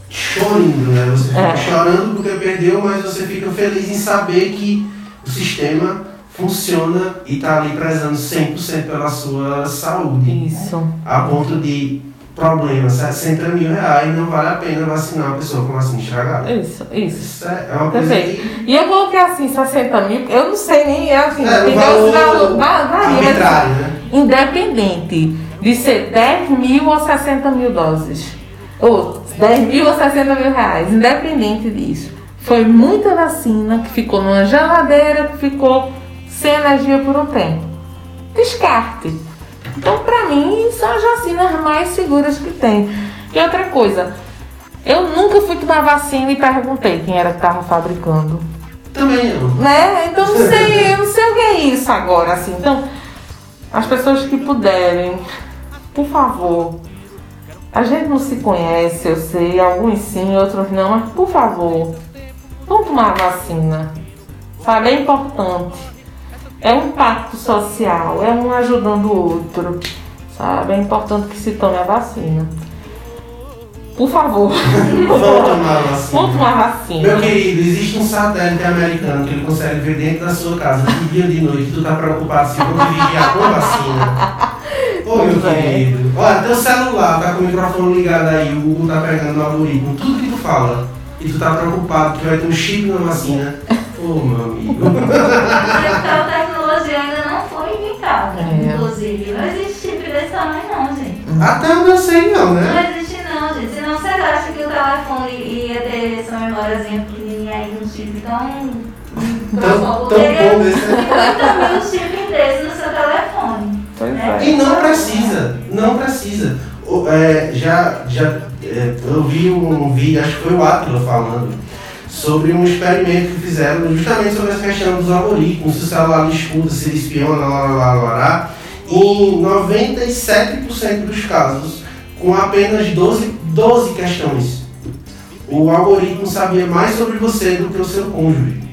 chorando, né? Você fica é. chorando porque perdeu, mas você fica feliz em saber que o sistema funciona e está ali prezando 100% pela sua saúde. Isso. A ponto de problema, 60 mil reais, não vale a pena vacinar a pessoa com vacina estragada. Isso, isso. Isso é, é uma coisa que... E eu coloquei assim, 60 mil, eu não sei nem, é assim, é, tem valor, valor, varia, né? Independente de ser 10 mil ou 60 mil doses, ou 10 mil ou 60 mil reais, independente disso. Foi muita vacina que ficou numa geladeira, que ficou sem energia por um tempo. Descarte. Então, para mim, são as vacinas mais seguras que tem. E outra coisa, eu nunca fui tomar vacina e perguntei quem era que estava fabricando. Também não. Né? Então, não sei, eu não sei o que é isso agora, assim. Então, as pessoas que puderem por favor, a gente não se conhece, eu sei, alguns sim, outros não, mas por favor, vamos tomar a vacina. Sabe, é importante. É um pacto social, é um ajudando o outro. Sabe, é importante que se tome a vacina. Por favor. Vamos tomar a vacina. Vamos tomar a vacina. Meu querido, existe um satélite americano que ele consegue ver dentro da sua casa de dia e de noite. Tu tá preocupado se eu vou te vigiar com vacina. Ô meu Pois é. querido. Olha, teu celular tá com o microfone ligado aí, o Google tá pegando no algoritmo, tudo que tu fala. E tu tá preocupado que vai ter um chip na vacina. Ô meu amigo. Tecnologia ainda não foi inventada, É. inclusive. Não existe chip desse tamanho não, gente. Até onde eu sei não, Não né? existe não, gente. Senão você acha que o telefone ia ter essa memóriazinha pequenininha aí, um chip tão... Tão, tão bom desse. 50 mil chips desse no seu telefone. Né? é. E não precisa, não precisa. É, já já é, eu vi um vídeo, acho que foi o Atila falando, sobre um experimento que fizeram justamente sobre essa questão dos algoritmos, se o celular escuta, se ele espiona, lá, lá, lá, lá, lá. Em 97% dos casos, com apenas 12, 12 questões, o algoritmo sabia mais sobre você do que o seu cônjuge.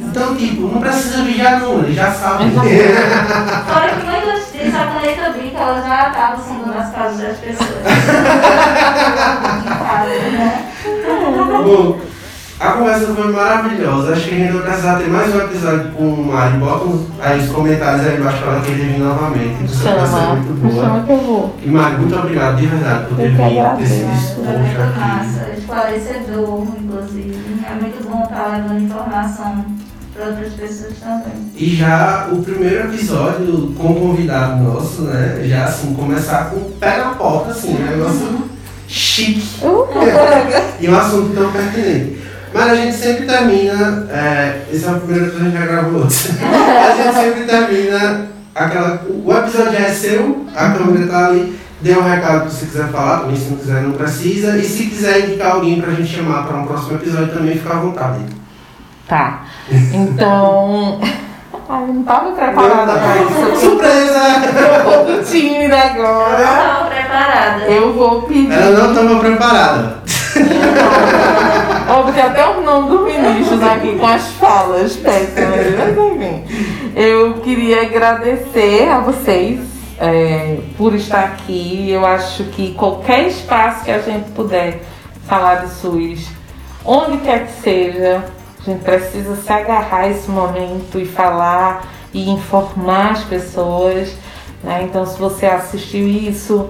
Então, tipo, não precisa vigiar não, ele já sabe. Fora que muitas vezes a caneta Bic ela já estava sondando as casas das pessoas. né? Bom, a conversa foi maravilhosa. Acho que a gente vai precisar ter mais um episódio com o Mari. Bota aí os comentários aí embaixo para ela querer vir novamente. Conversa é Chama, muito me boa. chama que eu vou. E Mari, muito obrigado de verdade por ter vindo, ter se disposto muito aqui. massa, esclarecedor, inclusive. É muito bom estar levando informação para outras pessoas também. E já o primeiro episódio com o convidado nosso, né? Já assim, começar com o pé na porta, assim, um negócio chique. Uh, e um assunto tão pertinente. Mas a gente sempre termina. é, esse é o primeiro episódio, a gente já gravou outro. a gente sempre termina. Aquela, o episódio já é seu, a câmera tá ali. Dê um recado se você quiser falar, também se não quiser, não precisa. E se quiser indicar alguém pra gente chamar para um próximo episódio, também fica à vontade. Tá. Então. Ai, eu não tava preparada pra isso. Surpresa! Eu tô um pouco tímida Eu agora. não estava preparada. Eu vou pedir. Ela não estava preparada. Ó, porque até o nome do Vinícius aqui com as falas péssimas, mas enfim. Eu queria agradecer a vocês é, por estar aqui. Eu acho que qualquer espaço que a gente puder falar de SUS, onde quer que seja, a gente precisa se agarrar a esse momento e falar e informar as pessoas. né? Então, se você assistiu isso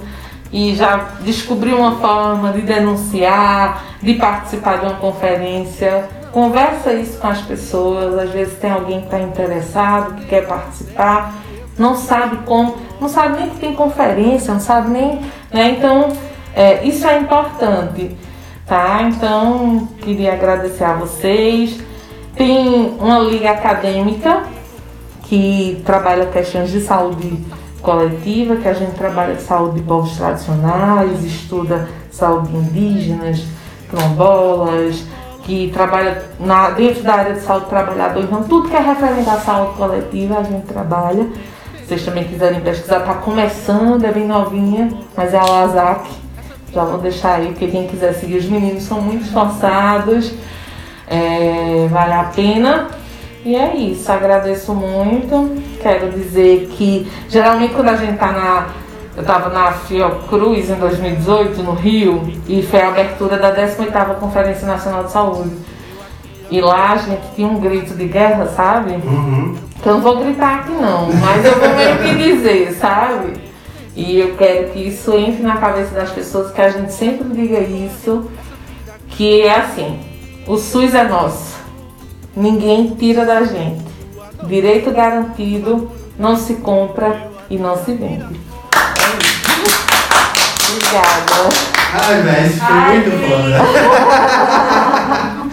e já descobriu uma forma de denunciar, de participar de uma conferência, conversa isso com as pessoas. Às vezes tem alguém que está interessado, que quer participar, não sabe como, não sabe nem que tem conferência, não sabe nem. Né? Então, é, isso é importante. Tá? Então, queria agradecer a vocês. Tem uma liga acadêmica que trabalha questões de saúde coletiva, que a gente trabalha saúde de povos tradicionais, estuda saúde de indígenas, quilombolas, que trabalha na, dentro da área de saúde do trabalhador. Então, tudo que é referente à saúde coletiva, a gente trabalha. Se vocês também quiserem pesquisar, está começando, é bem novinha, mas é a LASAC. Já vou deixar aí, porque quem quiser seguir os meninos são muito esforçados, é, vale a pena. E é isso, agradeço muito. Quero dizer que geralmente quando a gente tá na. Eu estava na Fiocruz em 2018, no Rio, e foi a abertura da 18ª Conferência Nacional de Saúde. E lá a gente tinha um grito de guerra, sabe? Uhum. Que eu não vou gritar aqui não, mas eu vou meio que dizer, sabe? E eu quero que isso entre na cabeça das pessoas, que a gente sempre diga isso, que é assim, o SUS é nosso, ninguém tira da gente. Direito garantido não se compra e não se vende. É. Obrigada. Ai, velho, isso foi muito foda.